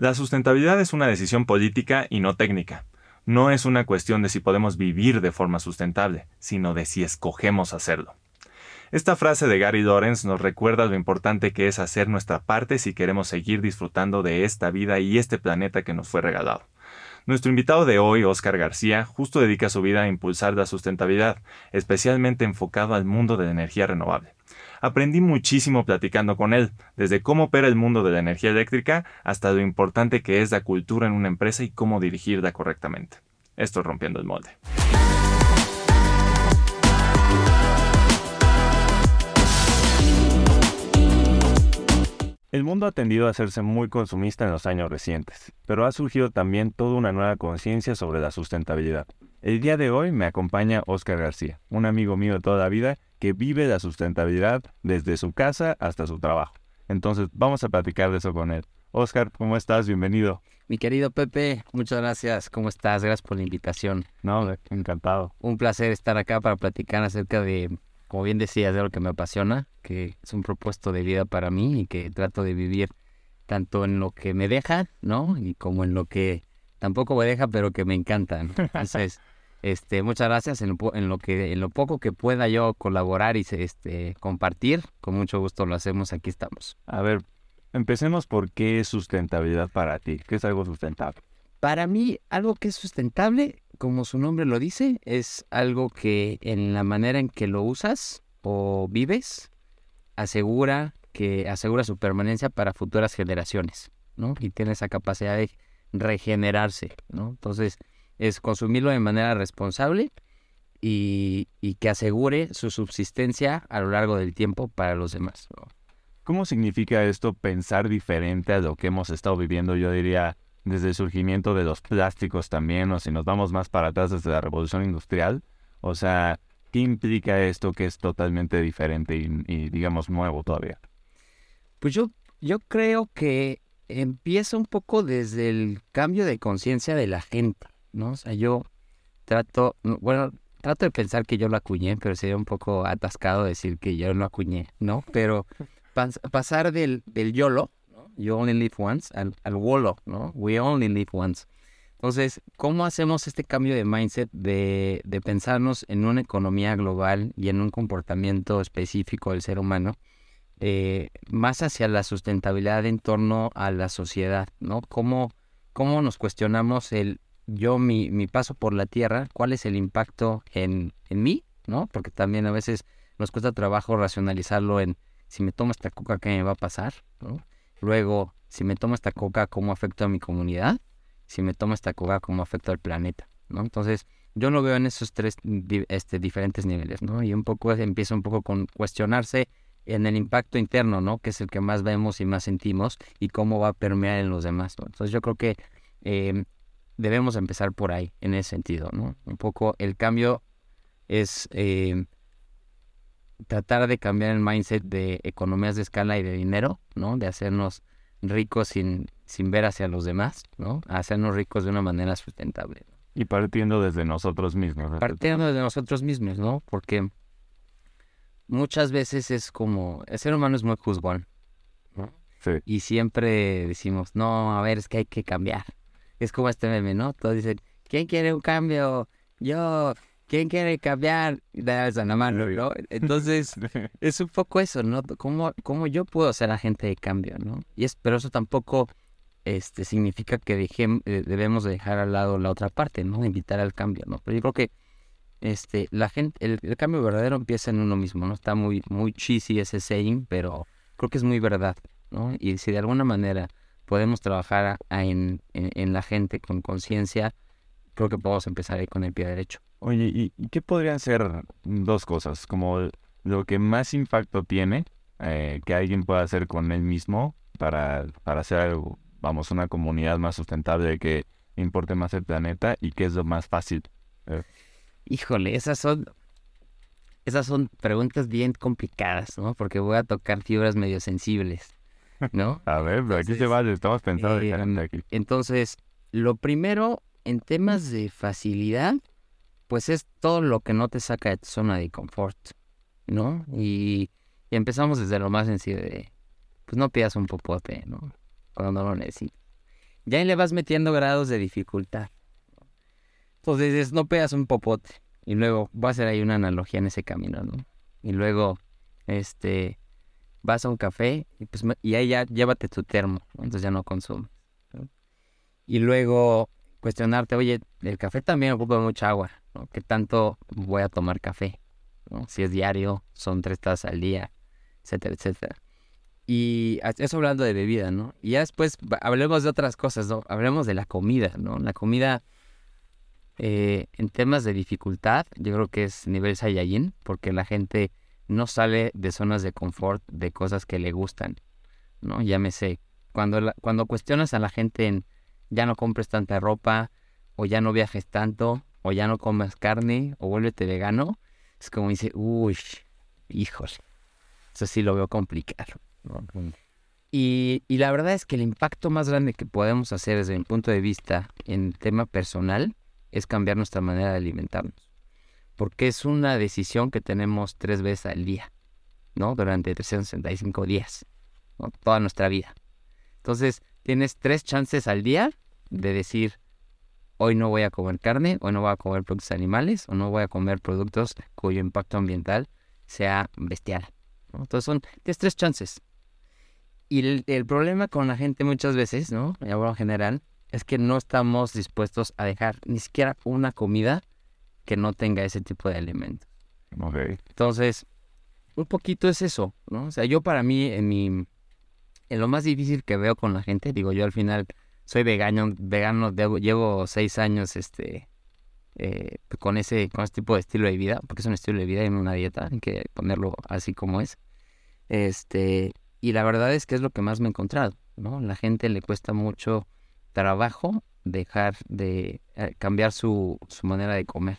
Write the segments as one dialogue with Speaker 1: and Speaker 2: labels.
Speaker 1: La sustentabilidad es una decisión política y no técnica. No es una cuestión de si podemos vivir de forma sustentable, sino de si escogemos hacerlo. Esta frase de Gary Lawrence nos recuerda lo importante que es hacer nuestra parte si queremos seguir disfrutando de esta vida y este planeta que nos fue regalado. Nuestro invitado de hoy, Oscar García, justo dedica su vida a impulsar la sustentabilidad, especialmente enfocado al mundo de la energía renovable. Aprendí muchísimo platicando con él, desde cómo opera el mundo de la energía eléctrica hasta lo importante que es la cultura en una empresa y cómo dirigirla correctamente. Esto es rompiendo el molde. El mundo ha tendido a hacerse muy consumista en los años recientes, pero ha surgido también toda una nueva conciencia sobre la sustentabilidad. El día de hoy me acompaña Oscar García, un amigo mío de toda la vida que vive la sustentabilidad desde su casa hasta su trabajo. Entonces vamos a platicar de eso con él. Oscar, ¿cómo estás? Bienvenido.
Speaker 2: Mi querido Pepe, muchas gracias. ¿Cómo estás? Gracias por la invitación.
Speaker 1: No, encantado.
Speaker 2: Un placer estar acá para platicar acerca de como bien decías, de lo que me apasiona, que es un propuesto de vida para mí y que trato de vivir tanto en lo que me deja, ¿no? Y como en lo que tampoco me deja, pero que me encanta. Entonces, este, muchas gracias en lo, en lo, que en lo poco que pueda yo colaborar y este compartir, con mucho gusto lo hacemos. Aquí estamos.
Speaker 1: A ver, empecemos por qué es sustentabilidad para ti. ¿Qué es algo sustentable?
Speaker 2: Para mí, algo que es sustentable como su nombre lo dice, es algo que en la manera en que lo usas o vives, asegura que asegura su permanencia para futuras generaciones, ¿no? Y tiene esa capacidad de regenerarse, ¿no? Entonces, es consumirlo de manera responsable y, que asegure su subsistencia a lo largo del tiempo para los demás.
Speaker 1: ¿Cómo significa esto pensar diferente a lo que hemos estado viviendo? Yo diría, desde el surgimiento de los plásticos también, o si nos vamos más para atrás desde la revolución industrial, o sea, ¿qué implica esto que es totalmente diferente y, digamos nuevo todavía?
Speaker 2: Pues yo, yo creo que empieza un poco desde el cambio de conciencia de la gente, ¿no? O sea, yo trato, bueno, trato de pensar que yo lo acuñé, pero sería un poco atascado decir que yo lo acuñé, ¿no? Pero pasar del, del YOLO, You only live once, al, al WOLO, ¿no? We only live once. Entonces, ¿cómo hacemos este cambio de mindset de, de, pensarnos en una economía global y en un comportamiento específico del ser humano, eh, más hacia la sustentabilidad en torno a la sociedad, ¿no? ¿Cómo, cómo nos cuestionamos el yo, mi, mi paso por la tierra, cuál es el impacto en, en mí, ¿no? Porque también a veces nos cuesta trabajo racionalizarlo en si me tomo esta coca, ¿qué me va a pasar? Luego, si me tomo esta coca, ¿cómo afecta a mi comunidad? Si me tomo esta coca, ¿cómo afecta al planeta? ¿no? Entonces, yo lo veo en esos tres este, diferentes niveles, ¿no? Y un poco empieza un poco con cuestionarse en el impacto interno, ¿no? Que es el que más vemos y más sentimos y cómo va a permear en los demás, Entonces, yo creo que em, debemos empezar por ahí, en ese sentido, ¿no? Un poco el cambio es em, tratar de cambiar el mindset de economías de escala y de dinero, ¿no? De hacernos ricos sin, sin ver hacia los demás, ¿no? hacernos ricos de una manera sustentable.
Speaker 1: Y partiendo desde nosotros mismos.
Speaker 2: Partiendo desde nosotros mismos, ¿no? Porque muchas veces es como, el ser humano es muy juzgón, ¿no? Sí. Y siempre decimos, no, a ver, es que hay que cambiar. Es como este meme, ¿no? Todos dicen, ¿quién quiere un cambio? Yo, ¿quién quiere cambiar? Das la mano, ¿no? Entonces, es un poco eso, ¿no? ¿Cómo, ¿Cómo, yo puedo ser agente de cambio, ¿no? Y es, pero eso tampoco este, significa que eh, debemos dejar al lado la otra parte, ¿no? Invitar al cambio, ¿no? Pero yo creo que este, la gente, el, cambio verdadero empieza en uno mismo, ¿no? Está muy, muy cheesy ese saying, pero creo que es muy verdad, ¿no? Y si de alguna manera podemos trabajar en, en, en la gente con conciencia, creo que podemos empezar ahí con el pie derecho.
Speaker 1: Oye, ¿y, qué podrían ser dos cosas? Como lo que más impacto tiene eh, que alguien pueda hacer con él mismo para, para hacer algo, vamos, una comunidad más sustentable que importe más el planeta y qué es lo más fácil. Eh.
Speaker 2: Híjole, esas son esas son preguntas bien complicadas, ¿no? Porque voy a tocar fibras medio sensibles, ¿no?
Speaker 1: a ver, pero aquí se va, estamos pensando eh, aquí.
Speaker 2: Entonces, lo primero, en temas de facilidad, pues es todo lo que no te saca de tu zona de confort, ¿no? Y, empezamos desde lo más sencillo de, pues no pidas un popote, ¿no? Cuando no lo necesitas. ya ahí le vas metiendo grados de dificultad. Entonces dices, no pegas un popote. Y luego, voy a hacer ahí una analogía en ese camino, ¿no? Y luego, este, vas a un café y, pues, y ahí ya llévate tu termo, entonces ya no consumes. Y luego cuestionarte, oye, el café también ocupa mucha agua, ¿no? ¿Qué tanto voy a tomar café? Si es diario, son tres tazas al día, etcétera, etcétera. Y eso hablando de bebida, ¿no? Y ya después hablemos de otras cosas, ¿no? Hablemos de la comida, ¿no? La comida, eh, en temas de dificultad, yo creo que es nivel Saiyajin, porque la gente no sale de zonas de confort, de cosas que le gustan, ¿no? Llámese, cuando, cuando cuestionas a la gente en ya no compres tanta ropa, o ya no viajes tanto, o ya no comas carne, o vuélvete vegano, es como dice, uy, hijos, eso sí lo veo complicado. Y, y, la verdad es que el impacto más grande que podemos hacer desde mi punto de vista en tema personal es cambiar nuestra manera de alimentarnos. Porque es una decisión que tenemos tres veces al día, ¿no? Durante 365 días. Toda nuestra vida. Entonces, tienes tres chances al día de decir, hoy no voy a comer carne, hoy no voy a comer productos animales, o no voy a comer productos cuyo impacto ambiental sea bestial. Entonces, son, tienes tres chances. Y el, problema con la gente muchas veces, ¿no? En general, es que no estamos dispuestos a dejar ni siquiera una comida que no tenga ese tipo de elementos.
Speaker 3: Okay.
Speaker 2: Entonces, un poquito es eso, ¿no? O sea, yo para mí, en mi, en lo más difícil que veo con la gente, digo, yo al final soy vegano, vegano, llevo seis años, este, eh, con ese, con ese tipo de estilo de vida, porque es un estilo de vida y no una dieta, hay que ponerlo así como es. Este, y la verdad es que es lo que más me he encontrado, ¿no? La gente le cuesta mucho trabajo dejar de eh, cambiar su, su, manera de comer.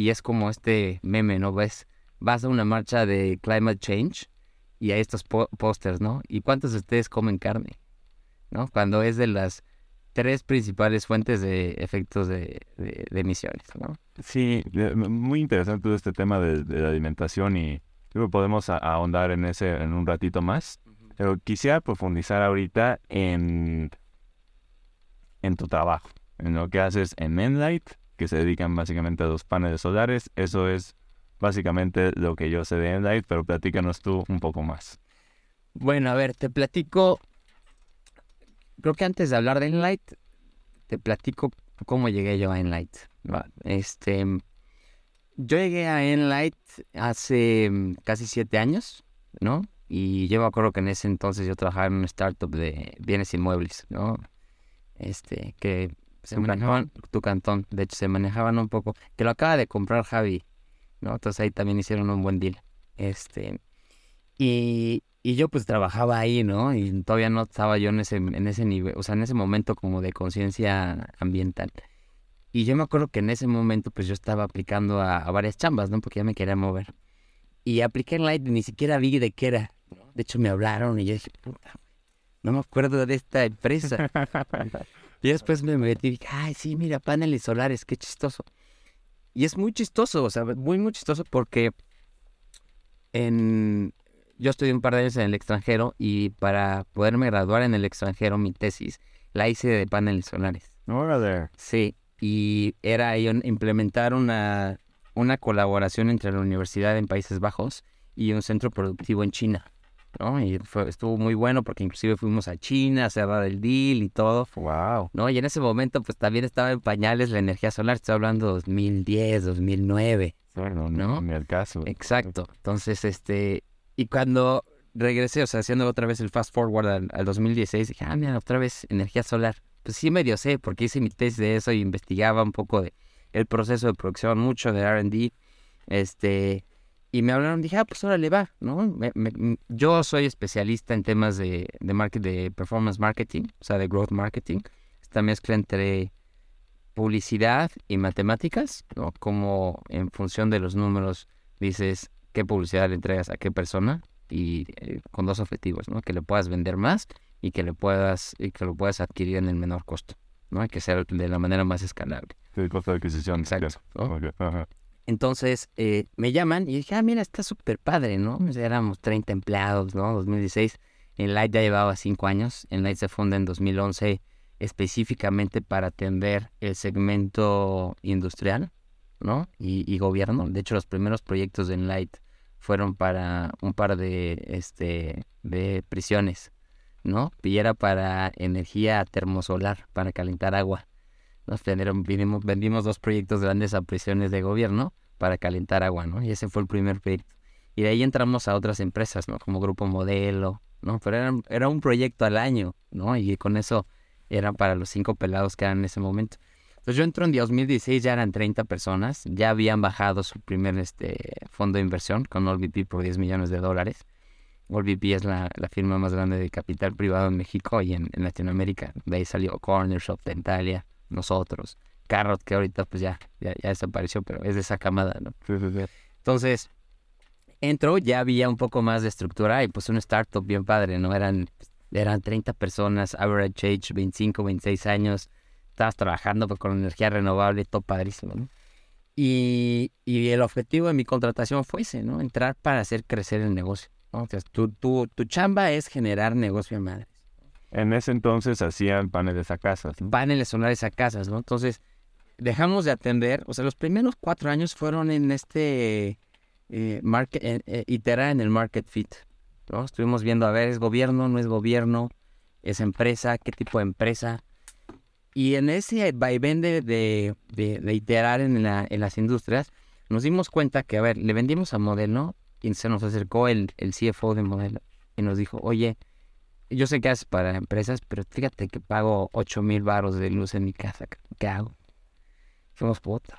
Speaker 2: Y es como este meme, ¿no? Ves, vas a una marcha de climate change y hay estos pósters, ¿no? ¿Y cuántos de ustedes comen carne? ¿No? Cuando es de las tres principales fuentes de efectos de, emisiones, ¿no?
Speaker 3: Sí, muy interesante todo este tema de, de la alimentación y Creo que podemos ahondar en ese en un ratito más. Pero quisiera profundizar ahorita en, en tu trabajo, en lo que haces en Enlight, que se dedican básicamente a los paneles solares. Eso es básicamente lo que yo sé de Enlight, pero platícanos tú un poco más.
Speaker 2: Bueno, a ver, te platico. Creo que antes de hablar de Enlight, te platico cómo llegué yo a Enlight. Este, yo llegué a Enlight hace mm, casi siete añs, ¿no? Y yo me acuerdo que en ese entonces yo trabajaba en una startup de bienes inmuebles, ¿no? Este, que se manejaban, tu cantón, de hecho se manejaban un poco, que lo acaba de comprar Javi, ¿no? Entonces ahí también hicieron un buen deal. Este, y, y yo pues trabajaba ahí, ¿no? Y todavía no estaba yo en ese, en ese nivel, o sea, en ese momento como de conciencia ambiental. Y yo me acuerdo que en ese momento pues yo estaba aplicando a, varias chambas, ¿no? Porque ya me quería mover. Y apliqué en Light y ni siquiera vi de qué era. De hecho me hablaron y yo dije, puta, no me acuerdo de esta empresa. y después me metí y dije, ay, sí, mira, paneles solares, qué chistoso. Y es muy chistoso, o sea, muy, muy chistoso porque en... yo estudié un par de años en el extranjero y para poderme graduar en el extranjero mi tesis la hice de paneles solares.
Speaker 3: Órale.
Speaker 2: Sí, y era implementar una, una colaboración entre la universidad en Países Bajos y un centro productivo en China. ¿No? Y estuvo muy bueno porque inclusive fuimos a China a cerrar el deal y todo.
Speaker 3: Wow.
Speaker 2: ¿no? Y en ese momento pues también estaba en pañales la energía solar, estoy hablando de 2010, 2009.
Speaker 3: Bueno, no, en el caso.
Speaker 2: Exacto. Entonces, este, y cuando regresé, o sea, haciendo otra vez el fast forward al, al 2016, dije, ah, mira, otra vez energía solar pues sí medio sé, porque hice mi tesis de eso y investigaba un poco de el proceso de producción, mucho de R&D, este, y me hablaron, dije, ah, pues órale, va, ¿no? yo soy especialista en temas de, de, market, de performance marketing, o sea, de growth marketing, esta mezcla entre publicidad y matemáticas, ¿no? Como en función de los números dices qué publicidad le entregas a qué persona y eh, con dos objetivos, ¿no? Que le puedas vender más y que le puedas y que lo puedas adquirir en el menor costo, ¿no? Hay que ser de la manera más escalable.
Speaker 3: el costo de adquisición.
Speaker 2: Exacto. Entonces eh, me llaman y dije, ah, mira, está súper padre, ¿no? éramos 30 empleados, ¿no? 2016. En Light ya llevaba 5 años. En Light se funda en 2011 específicamente para atender el segmento industrial, ¿no? Y, gobierno. De hecho, los primeros proyectos de Enlight fueron para un par de, este, de prisiones, ¿no? Y era para energía termosolar, para calentar agua. Nos vendimos, vendimos dos proyectos grandes a prisiones de gobierno para calentar agua, ¿no? Y ese fue el primer proyecto. Y de ahí entramos a otras empresas, ¿no? Como Grupo Modelo, ¿no? Pero era, era un proyecto al año, ¿no? Y con eso era para los cinco pelados que eran en ese momento. Entonces yo entro en 2016, ya eran 30 personas, ya habían bajado su primer este, fondo de inversión con OLVP por 10 millones de dólares. OLVP es la, firma más grande de capital privado en México y en, Latinoamérica. De ahí salió Corner Shop, Dentalia, nosotros, Carrot, que ahorita pues ya, ya, desapareció, pero es de esa camada, ¿no? Entonces, entro, ya había un poco más de estructura y pues un startup bien padre, ¿no? Eran, eran 30 personas, average age 25, 26 años, estabas trabajando pues, con energía renovable, todo padrísimo, ¿no? Y, y, el objetivo de mi contratación fue ese, ¿no? Entrar para hacer crecer el negocio. ¿no? tu, tu, tu chamba es generar negocio a madres.
Speaker 3: En ese entonces hacían paneles a casas.
Speaker 2: Paneles solares a casas, ¿no? Entonces, dejamos de atender, o sea, los primeros cuatro años fueron en este eh, market, eh, eh, iterar en el market fit. Estuvimos viendo, a ver, ¿es gobierno, no es gobierno? ¿Es empresa? ¿Qué tipo de empresa? Y en ese vaivén de, de, iterar en, la, en, las industrias, nos dimos cuenta que, a ver, le vendimos a Modelo y se nos acercó el, el CFO de Modelo y nos dijo, oye, yo sé que haces para empresas, pero fíjate que pago 8 mil baros de luz en mi casa. ¿Qué hago? Fuimos puta.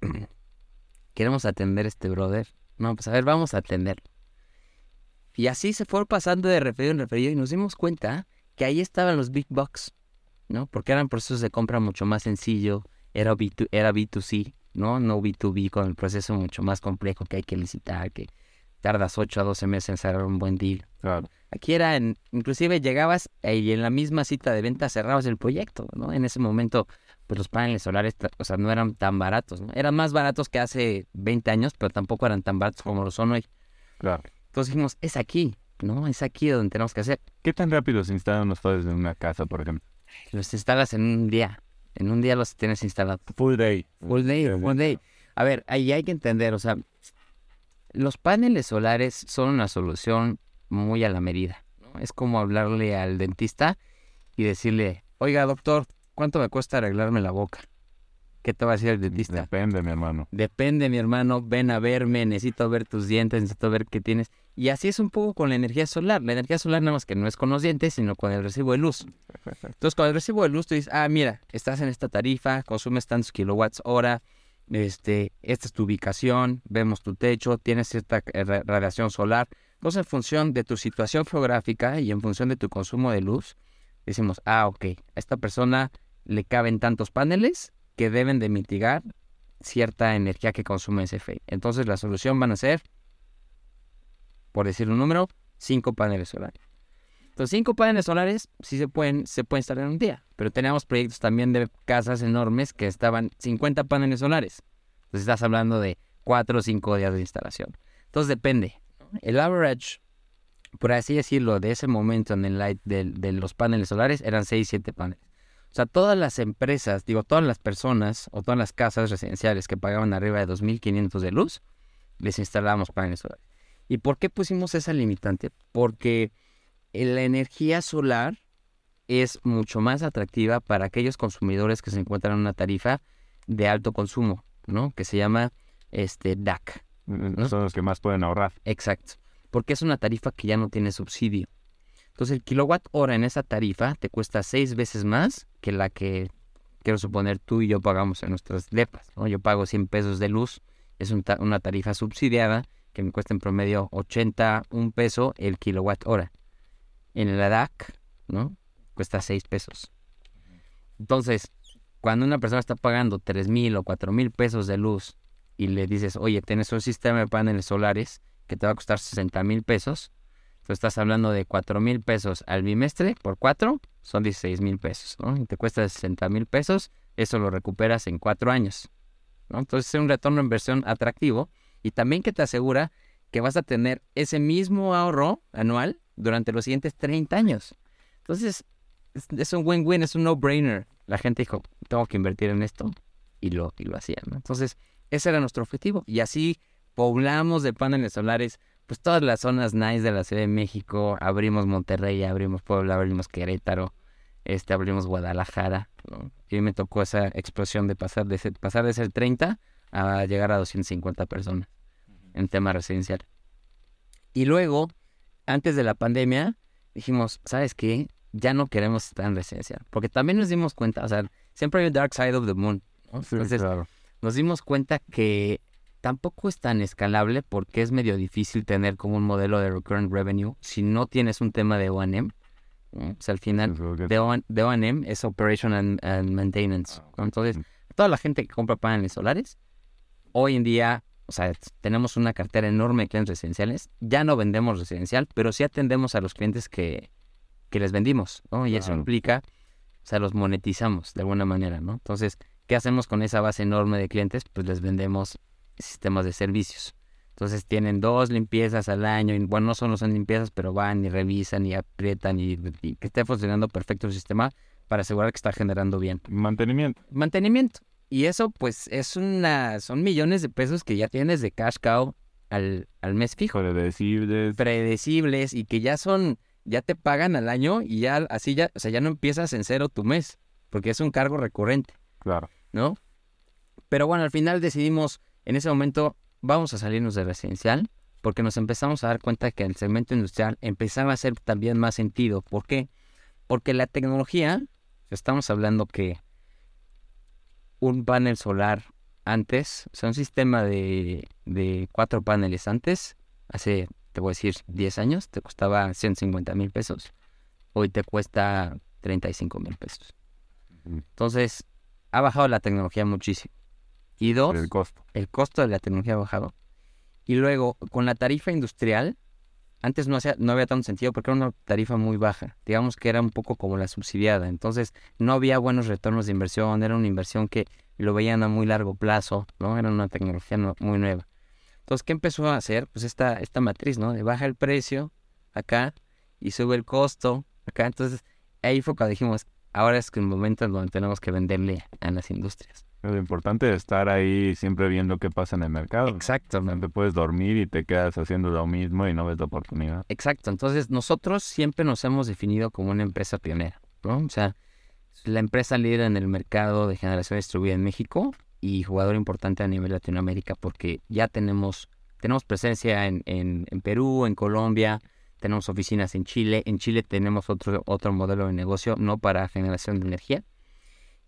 Speaker 2: Queremos atender a este brother. No, pues a ver, vamos a atenderlo. Y así se fue pasando de referido en referido y nos dimos cuenta que ahí estaban los big bucks, ¿no? Porque eran procesos de compra mucho más sencillo, era, B2, era B2C, ¿no? No B2B con el proceso mucho más complejo que hay que licitar, que tardas 8 a 12 meses en cerrar un buen deal.
Speaker 3: Claro.
Speaker 2: Aquí era, en, inclusive llegabas y en la misma cita de venta cerrabas el proyecto, ¿no? En ese momento pues los paneles solares, o sea, no eran tan baratos, ¿no? Eran más baratos que hace 20 años, pero tampoco eran tan baratos como lo son hoy.
Speaker 3: Claro.
Speaker 2: Entonces dijimos, es aquí, ¿no? Es aquí donde tenemos que hacer.
Speaker 3: ¿Qué tan rápido se instalan los paneles en una casa, por ejemplo?
Speaker 2: Los instalas en un día. En un día los tienes instalados.
Speaker 3: Full day.
Speaker 2: Full day, full day. A ver, ahí hay que entender, o sea, los paneles solares son una solución muy a la medida. ¿no? Es como hablarle al dentista y decirle, oiga, doctor, ¿Cuánto me cuesta arreglarme la boca? ¿Qué te va a decir el dentista?
Speaker 3: Depende, mi hermano.
Speaker 2: Depende, mi hermano. Ven a verme, necesito ver tus dientes, necesito ver qué tienes. Y así es un poco con la energía solar. La energía solar nada más que no es con los dientes, sino con el recibo de luz. Entonces, con el recibo de luz tú dices, ah, mira, estás en esta tarifa, consumes tantos kilowatts hora, este, esta es tu ubicación, vemos tu techo, tienes cierta eh, radiación solar. Entonces, en función de tu situación geográfica y en función de tu consumo de luz, decimos, ah, ok, esta persona le caben tantos paneles que deben de mitigar cierta energía que consume ese fe. Entonces la solución van a ser, por decir un número, cinco paneles solares. Entonces cinco paneles solares sí se pueden, se pueden instalar en un día, pero tenemos proyectos también de casas enormes que estaban 50 paneles solares. Entonces estás hablando de cuatro o cinco días de instalación. Entonces depende. El average, por así decirlo, de ese momento en el light de, de los paneles solares eran 6, 7 paneles. O sea, todas las empresas, digo, todas las personas o todas las casas residenciales que pagaban arriba de 2.500 de luz, les instalamos paneles solares. ¿Y por qué pusimos esa limitante? Porque la energía solar es mucho más atractiva para aquellos consumidores que se encuentran en una tarifa de alto consumo, ¿no? Que se llama este DAC.
Speaker 3: Son los que más pueden ahorrar.
Speaker 2: Exacto. Porque es una tarifa que ya no tiene subsidio. Entonces el kilowatt hora en esa tarifa te cuesta seis veces más que la que, quiero suponer, tú y yo pagamos en nuestras depas. ¿no? Yo pago 100 pesos de luz, es una tarifa subsidiada que me cuesta en promedio 80, un peso el kilowatt hora. En el DAC, ¿no? Cuesta 6 pesos. Entonces, cuando una persona está pagando 3 mil o 4 mil pesos de luz y le dices, oye, tienes un sistema de paneles solares que te va a costar 60 mil pesos, Tú estás hablando de 4 mil pesos al bimestre por 4, son 16 mil pesos, ¿no? Y te cuesta 60 mil pesos, eso lo recuperas en 4 años, ¿no? Entonces es un retorno de inversión atractivo y también que te asegura que vas a tener ese mismo ahorro anual durante los siguientes 30 años. Entonces, es, es un win-win, es un no-brainer. La gente dijo, tengo que invertir en esto y lo, y lo hacían. ¿no? Entonces, ese era nuestro objetivo. Y así poblamos de paneles solares pues todas las zonas nice de la Ciudad de México. Abrimos Monterrey, abrimos Puebla, abrimos Querétaro, este, abrimos Guadalajara. ¿no? Y me tocó esa explosión de pasar de ser, pasar de ser 30 a llegar a 250 personas en tema residencial. Y luego, antes de la pandemia, dijimos, ¿sabes qué? Ya no queremos estar en residencial. Porque también nos dimos cuenta, o sea, siempre hay un dark side of the moon. ¿no?
Speaker 1: Sí,
Speaker 2: Entonces,
Speaker 1: claro.
Speaker 2: nos dimos cuenta que tampoco es tan escalable porque es medio difícil tener como un modelo de recurrent revenue si no tienes un tema de O&M. O sea, al final, de O&M es Operation and, and Maintenance.
Speaker 1: Ah.
Speaker 2: Entonces, toda la gente que compra paneles solares, hoy en día, o sea, tenemos una cartera enorme de clientes residenciales. Ya no vendemos residencial, pero sí atendemos a los clientes que, que les vendimos, ¿no? Y eso implica, o sea, los monetizamos de alguna manera, ¿no? Entonces, ¿qué hacemos con esa base enorme de clientes? Pues les vendemos sistemas de servicios. Entonces tienen dos limpiezas al año, y bueno, no solo son limpiezas, pero van y revisan y aprietan y, y que esté funcionando perfecto el sistema para asegurar que está generando bien
Speaker 1: Mantenimiento.
Speaker 2: mantenimiento. Y eso, pues, es una. Son millones de pesos que ya tienes de cash cow al, al mes fijo.
Speaker 1: Predecibles.
Speaker 2: Predecibles y que ya son. Ya te pagan al año y ya así ya. O sea, ya no empiezas en cero tu mes. Porque es un cargo recurrente,
Speaker 1: Claro.
Speaker 2: ¿no? Pero bueno, al final decidimos. En ese momento, vamos a salirnos de residencial. Porque nos empezamos a dar cuenta que el segmento industrial empezaba a hacer también más sentido. ¿Por qué? Porque la tecnología. Estamos hablando que un panel solar antes, o sea, un sistema de, de cuatro paneles antes, hace, te voy a decir, 10 años, te costaba 150 mil pesos. Hoy te cuesta 35 mil pesos. Entonces, ha bajado la tecnología muchísimo. Y dos,
Speaker 1: El costo.
Speaker 2: el costo de la tecnología ha bajado. Y luego, con la tarifa industrial, antes no, hacía, no había tanto sentido porque era una tarifa muy baja. Digamos que era un poco como la subsidiada. Entonces, no había buenos retornos de inversión. Era una inversión que lo veían a muy largo plazo, ¿no? Era una tecnología no- muy nueva. Entonces, ¿qué empezó a hacer? Pues esta, esta matriz, ¿no? De baja el precio acá y sube el costo acá. Entonces, ahí fue cuando dijimos, ahora es que el momento en donde tenemos que venderle a las industrias.
Speaker 1: Lo importante es estar ahí siempre viendo qué pasa en el mercado.
Speaker 2: Exacto,
Speaker 1: No te puedes dormir y te quedas haciendo lo mismo y no ves la oportunidad.
Speaker 2: Exacto, entonces nosotros siempre nos hemos definido como una empresa pionera, ¿no? O sea, la empresa líder en el mercado de generación distribuida en México y jugador importante a nivel Latinoamérica porque ya tenemos, tenemos presencia en, en, en Perú, en Colombia, tenemos oficinas en Chile, en Chile tenemos otro, otro modelo de negocio, no para generación de energía.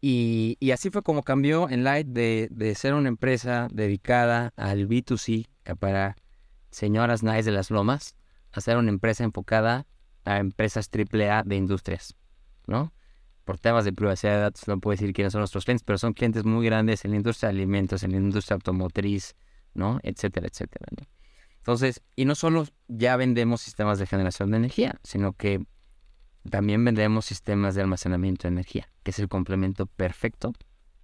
Speaker 2: Y, y así fue como cambió en Light de, de ser una empresa dedicada al B2C eh, para señoras nice de las lomas a ser una empresa enfocada a empresas AAA de industrias, ¿no? Por temas de privacidad de datos no puedo decir quiénes son nuestros clientes, pero son clientes muy grandes en la industria de alimentos, en la industria automotriz, ¿no? Etcétera, etcétera. Entonces, y no solo ya vendemos sistemas de generación de energía, sino que también vendemos sistemas de almacenamiento de energía, que es el complemento perfecto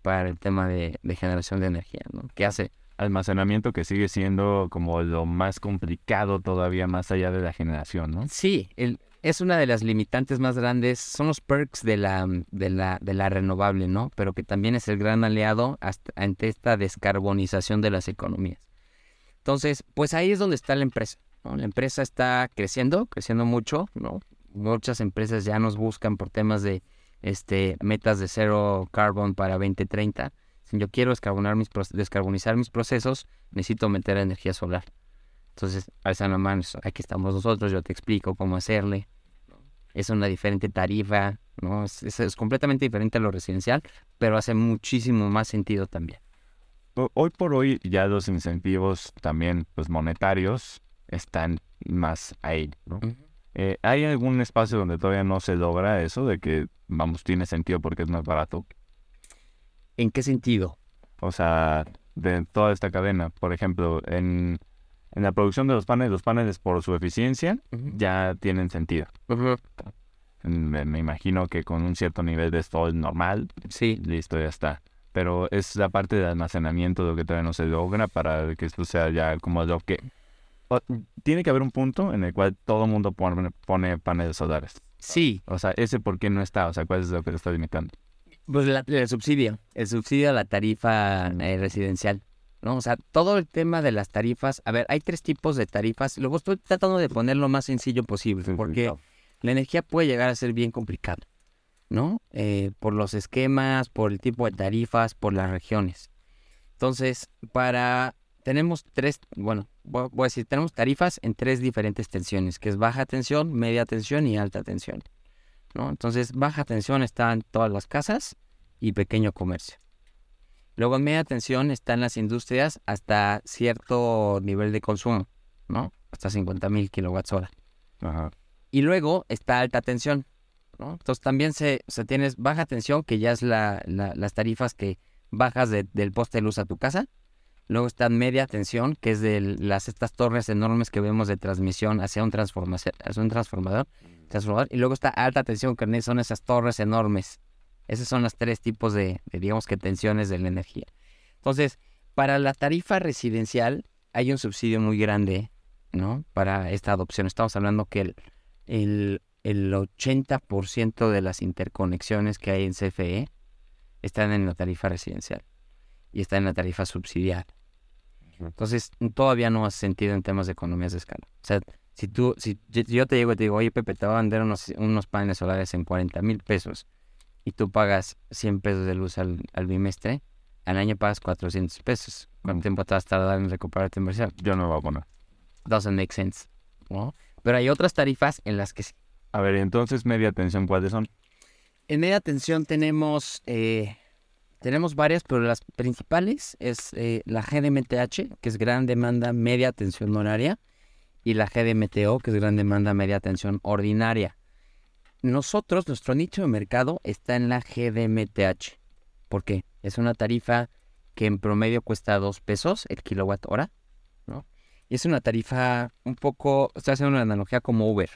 Speaker 2: para el tema de, de generación de energía, ¿no? Que hace
Speaker 1: Almacenamiento que sigue siendo como lo más complicado todavía más allá de la generación, ¿no?
Speaker 2: Sí, el- es una de las limitantes más grandes, son los perks de la, de la, de la renovable, ¿no? Pero que también es el gran aliado hasta- ante esta descarbonización de las economías. Entonces, pues ahí es donde está la empresa, ¿no? La empresa está creciendo, creciendo mucho, ¿no? Muchas empresas ya nos buscan por temas de este, metas de cero carbon para 2030. Si yo quiero descarbonar mis, descarbonizar mis procesos, necesito meter energía solar. Entonces, alzan la mano, aquí estamos nosotros, yo te explico cómo hacerle. Es una diferente tarifa, ¿no? Es, es- es completamente diferente a lo residencial, pero hace muchísimo más sentido también.
Speaker 1: Ho- Hoy por hoy ya los incentivos también pues monetarios están más ahí, ¿no? Eh, ¿Hay algún espacio donde todavía no se logra eso de que, vamos, tiene sentido porque es más barato?
Speaker 2: ¿En qué sentido?
Speaker 1: O sea, de toda esta cadena, por ejemplo, en, en la producción de los paneles, los paneles por su eficiencia ya tienen sentido. Me, me imagino que con un cierto nivel de sol normal,
Speaker 2: Sí,
Speaker 1: listo, ya está. Pero es la parte de almacenamiento lo que todavía no se logra para que esto sea ya como lo que... tiene que haber un punto en el cual todo el mundo pone, pone paneles solares.
Speaker 2: Sí,
Speaker 3: O sea, ese por qué no está, o sea, ¿cuál es lo que le está limitando?
Speaker 2: pues la- el subsidio, el subsidio a la tarifa eh, residencial, ¿no? O sea, todo el tema de las tarifas, a ver, hay tres tipos de tarifas, luego estoy tratando de poner lo más sencillo posible,
Speaker 3: Sí, sí,
Speaker 2: porque
Speaker 3: claro.
Speaker 2: la energía puede llegar a ser bien complicada, ¿no? Eh, por los esquemas, por el tipo de tarifas, por las regiones. Entonces, para, tenemos tres, bueno, voy a decir, tenemos tarifas en tres diferentes tensiones, que es baja tensión, media tensión y alta tensión. ¿no? Entonces, baja tensión está en todas las casas y pequeño comercio. Luego, en media tensión están las industrias hasta cierto nivel de consumo, ¿no? Hasta 50.000 kilowatts hora.
Speaker 3: Ajá.
Speaker 2: Y luego está alta tensión, ¿no? Entonces, también se, o sea, tienes baja tensión, que ya es la, la- las tarifas que bajas de- del poste de luz a tu casa. Luego está media tensión, que es de las estas torres enormes que vemos de transmisión hacia un, transformación, hacia un transformador, transformador. Y luego está alta tensión, que son esas torres enormes. Esos son los tres tipos de, digamos que, tensiones de la energía. Entonces, para la tarifa residencial hay un subsidio muy grande, ¿no? Para esta adopción. Estamos hablando que el, el, el 80% de las interconexiones que hay en CFE están en la tarifa residencial y están en la tarifa subsidiada. Entonces, todavía no hace sentido en temas de economías de escala. O sea, si tú, si yo- te llego y te digo, oye Pepe, te voy a vender unos, unos paneles solares en 40 mil pesos y tú pagas 100 pesos de luz al, al bimestre, al año pagas 400 pesos. ¿Cuánto
Speaker 3: Mm.
Speaker 2: tiempo te vas a tardar en recuperar tu inversión?
Speaker 3: Yo no me voy a poner.
Speaker 2: Doesn't make sense. ¿no? Pero hay otras tarifas en las que sí.
Speaker 3: A ver, entonces, media tensión, ¿cuáles son?
Speaker 2: En media tensión tenemos, eh, tenemos varias, pero las principales es eh, la GDMTH, que es gran demanda media tensión horaria, y la GDMTO, que es gran demanda media tensión ordinaria. Nosotros, nuestro nicho de mercado está en la GDMTH. ¿Por qué? Es una tarifa que en promedio cuesta 2 pesos el kilowatt hora, ¿no? Y es una tarifa un poco, estoy haciendo una analogía como Uber.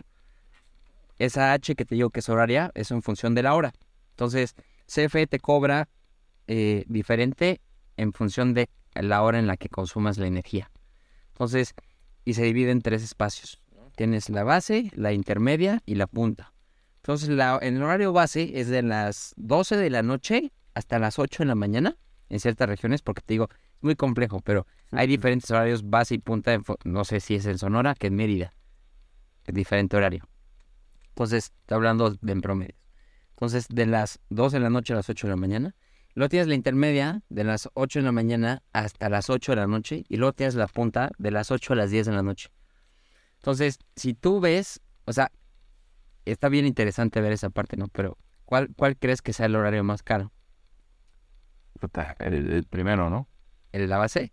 Speaker 2: Esa H que te digo que es horaria es en función de la hora. Entonces, CFE te cobra eh, diferente en función de la hora en la que consumas la energía. Entonces, y se divide en tres espacios. Tienes la base, la intermedia y la punta. Entonces, la, el horario base es de las 12 de la noche hasta las 8 de la mañana en ciertas regiones, porque te digo, es muy complejo, pero hay diferentes horarios base y punta. en no sé si es en Sonora que en Mérida. Es diferente horario. Entonces, está hablando de en promedio. Entonces, de las 12 de la noche a las 8 de la mañana. Luego tienes la intermedia de las 8 de la mañana hasta las 8 de la noche. Y luego tienes la punta de las 8 a las 10 de la noche. Entonces, si tú ves, o sea, está bien interesante ver esa parte, ¿no? Pero, ¿cuál, cuál crees que sea el horario más caro?
Speaker 3: El, el primero, ¿no?
Speaker 2: ¿El de la base?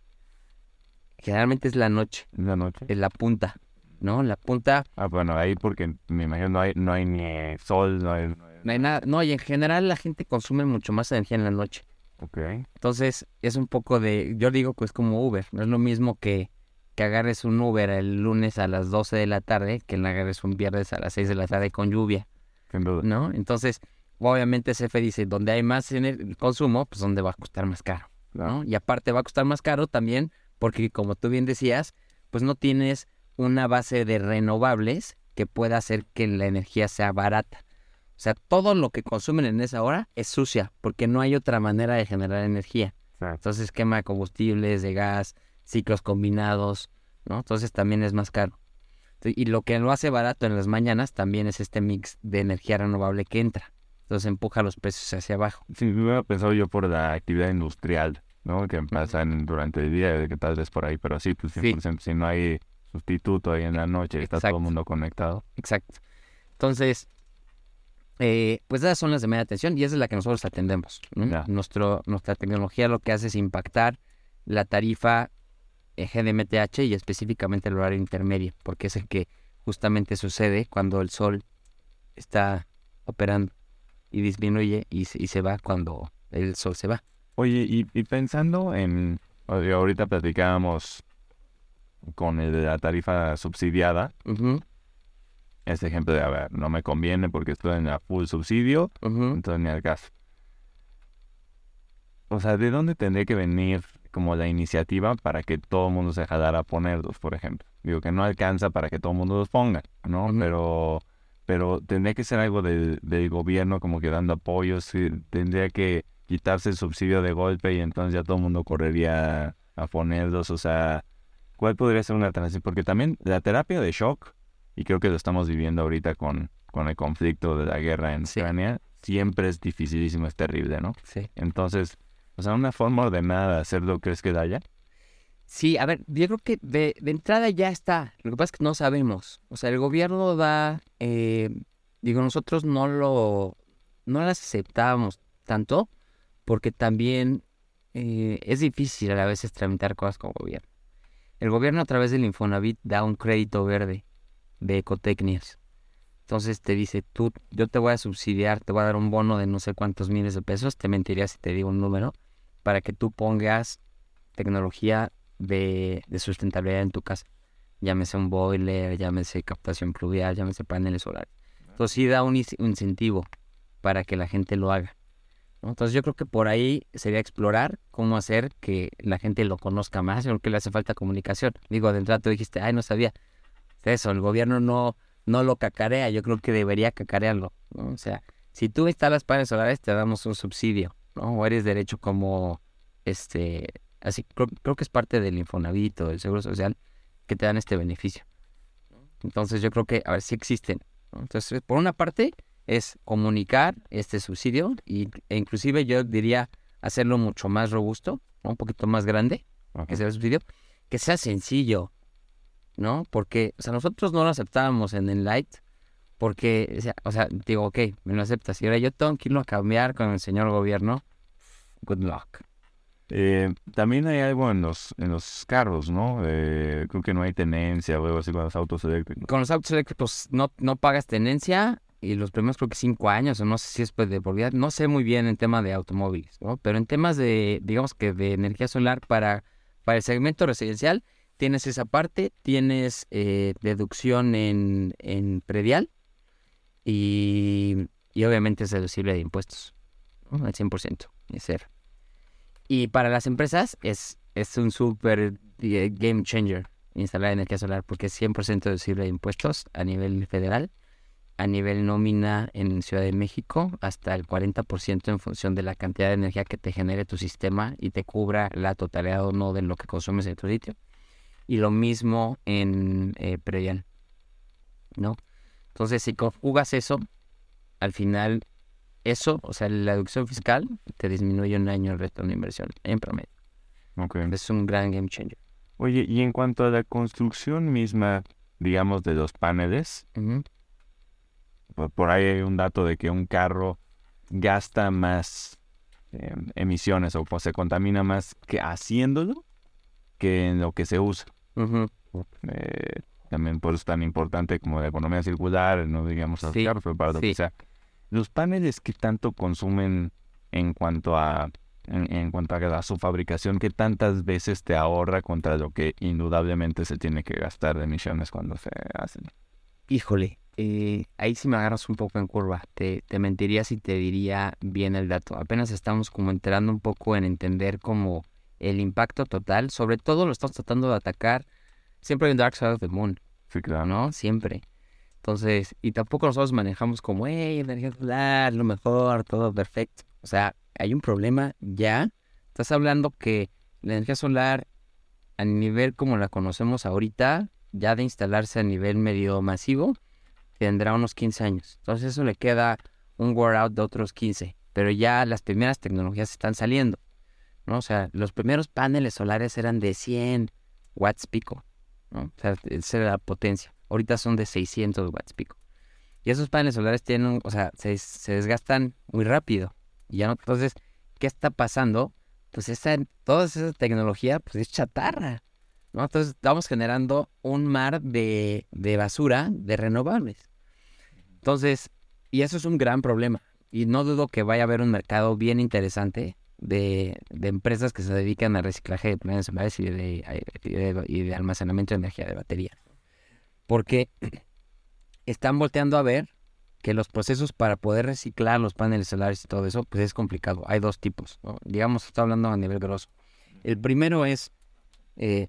Speaker 2: Generalmente es la noche,
Speaker 3: la noche.
Speaker 2: es la punta, ¿no? La punta,
Speaker 3: Ah, bueno, ahí porque me imagino no hay, no hay ni sol, no hay... no hay-
Speaker 2: no hay nada. No, y en general la gente consume mucho más energía en la noche.
Speaker 3: Ok.
Speaker 2: Entonces, es un poco de, yo digo que es como Uber, no es lo mismo que, que agarres un Uber el lunes a las 12 de la tarde que agarres un viernes a las 6 de la tarde con lluvia,
Speaker 3: Sin duda.
Speaker 2: ¿no? Entonces, obviamente CFE dice, donde hay más consumo, pues donde va a costar más caro, ¿no? Y aparte va a costar más caro también porque, como tú bien decías, pues no tienes una base de renovables que pueda hacer que la energía sea barata. O sea, todo lo que consumen en esa hora es sucia, porque no hay otra manera de generar energía.
Speaker 3: Exacto.
Speaker 2: Entonces, quema de combustibles, de gas, ciclos combinados, ¿no? Entonces también es más caro. Y lo que lo hace barato en las mañanas también es este mix de energía renovable que entra. Entonces empuja los precios hacia abajo.
Speaker 3: Sí, me hubiera pensado yo por la actividad industrial, ¿no? Que pasa en- durante el día, que tal vez por ahí, pero sí, pues
Speaker 2: Sí.
Speaker 3: 100%, si no hay sustituto ahí en la noche, está todo
Speaker 2: Exacto.
Speaker 3: el mundo conectado.
Speaker 2: Exacto. Entonces, eh, pues esas son las de media tensión y esa es la que nosotros atendemos. Nuestro, nuestra tecnología lo que hace es impactar la tarifa eh, GDMTH y específicamente el horario intermedio, porque es el que justamente sucede cuando el sol está operando y disminuye y, se- y se va cuando el sol se va.
Speaker 3: Oye, y, y pensando en, ahorita platicábamos con el de la tarifa subsidiada,
Speaker 2: Ujú,
Speaker 3: este ejemplo de, a ver, no me conviene porque estoy en la full subsidio,
Speaker 2: ujú.
Speaker 3: entonces ni al caso. O sea, ¿de dónde tendría que venir como la iniciativa para que todo el mundo se jalara a ponerlos, por ejemplo? Digo que no alcanza para que todo el mundo los ponga, ¿no? Pero
Speaker 1: pero tendría que ser algo del, del gobierno como que dando apoyos, tendría que quitarse el subsidio de golpe y entonces ya todo el mundo correría a ponerlos, o sea, ¿cuál podría ser una transición? Porque también la terapia de shock, y creo que lo estamos viviendo ahorita con, con el conflicto de la guerra en Ucrania, siempre es dificilísimo, es terrible, ¿no?
Speaker 2: Sí.
Speaker 1: Entonces, o sea, una forma ordenada de hacerlo, ¿crees que haya?
Speaker 2: Sí, a ver, yo creo que de, entrada ya está. Lo que pasa es que no sabemos. O sea, el gobierno da, eh, digo, nosotros no lo, no las aceptábamos tanto porque también eh, es difícil a veces tramitar cosas como gobierno. El gobierno a través del Infonavit da un crédito verde de ecotecnias. Entonces te dice, tú, yo te voy a subsidiar, te voy a dar un bono de no sé cuántos miles de pesos, te mentiría si te digo un número, para que tú pongas tecnología de, sustentabilidad en tu casa. Llámese un boiler, llámese captación pluvial, llámese paneles solares. Entonces sí da un incentivo para que la gente lo haga. Entonces yo creo que por ahí sería explorar cómo hacer que la gente lo conozca más, porque le hace falta comunicación. Digo, de entrada tú dijiste, ay, no sabía. Eso, el gobierno no, no lo cacarea, yo creo que debería cacarearlo. O sea, si tú instalas paneles solares, te damos un subsidio, ¿no? O eres derecho como este Así creo, que es parte del Infonavit o del Seguro Social que te dan este beneficio. Entonces yo creo que, a ver, si existen. Entonces, por una parte es comunicar este subsidio y, e inclusive yo diría hacerlo mucho más robusto, un poquito más grande, que sea el subsidio, que sea sencillo, ¿no? Porque, o sea, nosotros no lo aceptábamos en el Light porque, o sea, digo, ok, me lo aceptas. Y ahora yo tengo que irlo a cambiar con el señor gobierno. Good luck.
Speaker 1: Eh, también hay algo en los, en los carros, ¿no? Eh, creo que no hay tenencia o algo así con los autos eléctricos.
Speaker 2: Con los autos eléctricos no, no pagas tenencia y los primeros creo que cinco años o no sé si es pues de por vida. No sé muy bien en tema de automóviles, ¿no? Pero en temas de, digamos que de energía solar para, para el segmento residencial, tienes esa parte, tienes eh, deducción en, en predial y, y obviamente es deducible de impuestos, ¿no? Al 100%, es cero. Y para las empresas es, es un súper eh, game changer instalar energía solar porque es 100% deducible de impuestos a nivel federal, a nivel nómina en Ciudad de México, hasta el 40% en función de la cantidad de energía que te genere tu sistema y te cubra la totalidad o no de lo que consumes en tu sitio. Y lo mismo en eh, ¿no? Entonces, si conjugas eso, al final eso, o sea, la deducción fiscal te disminuye un año el retorno de inversión en promedio.
Speaker 1: Okay.
Speaker 2: Es un gran game changer.
Speaker 1: Oye, y en cuanto a la construcción misma, digamos, de los paneles, por, ahí hay un dato de que un carro gasta más em, emisiones o pues, se contamina más que haciéndolo que en lo que se usa. Eh, también por eso es tan importante como la economía circular, no digamos pero para lo que sea. ¿Los paneles qué tanto consumen en cuanto a en, cuanto a su fabricación, qué tantas veces te ahorra contra lo que indudablemente se tiene que gastar de emisiones cuando se hacen?
Speaker 2: Híjole, eh, ahí sí me agarras un poco en curva. Te, te mentiría si te diría bien el dato. Apenas estamos como entrando un poco en entender como el impacto total. Sobre todo lo estamos tratando de atacar. Siempre hay un Dark Side of the Moon.
Speaker 1: Sí, claro.
Speaker 2: ¿No? Siempre. Entonces, y tampoco nosotros manejamos como, hey, energía solar, lo mejor, todo perfecto. O sea, hay un problema ya. Estás hablando que la energía solar, a nivel como la conocemos ahorita, ya de instalarse a nivel medio masivo, tendrá unos 15 años. Entonces, eso le queda un wear out de otros 15. Pero ya las primeras tecnologías están saliendo. ¿No? O sea, los primeros paneles solares eran de 100 watts pico. ¿no? O sea, esa era la potencia ahorita son de 600 watts pico. Y esos paneles solares tienen, o sea, se, desgastan muy rápido. Y ya no, entonces, ¿qué está pasando? Pues esa, toda esa tecnología pues es chatarra. ¿no? Entonces estamos generando un mar de, basura de renovables. Entonces, y eso es un gran problema. Y no dudo que vaya a haber un mercado bien interesante de, empresas que se dedican al reciclaje de paneles solares y de, y de almacenamiento de energía de batería porque están volteando a ver que los procesos para poder reciclar los paneles solares y todo eso, pues es complicado. Hay dos tipos, digamos, está hablando a nivel grosso. El primero es, eh,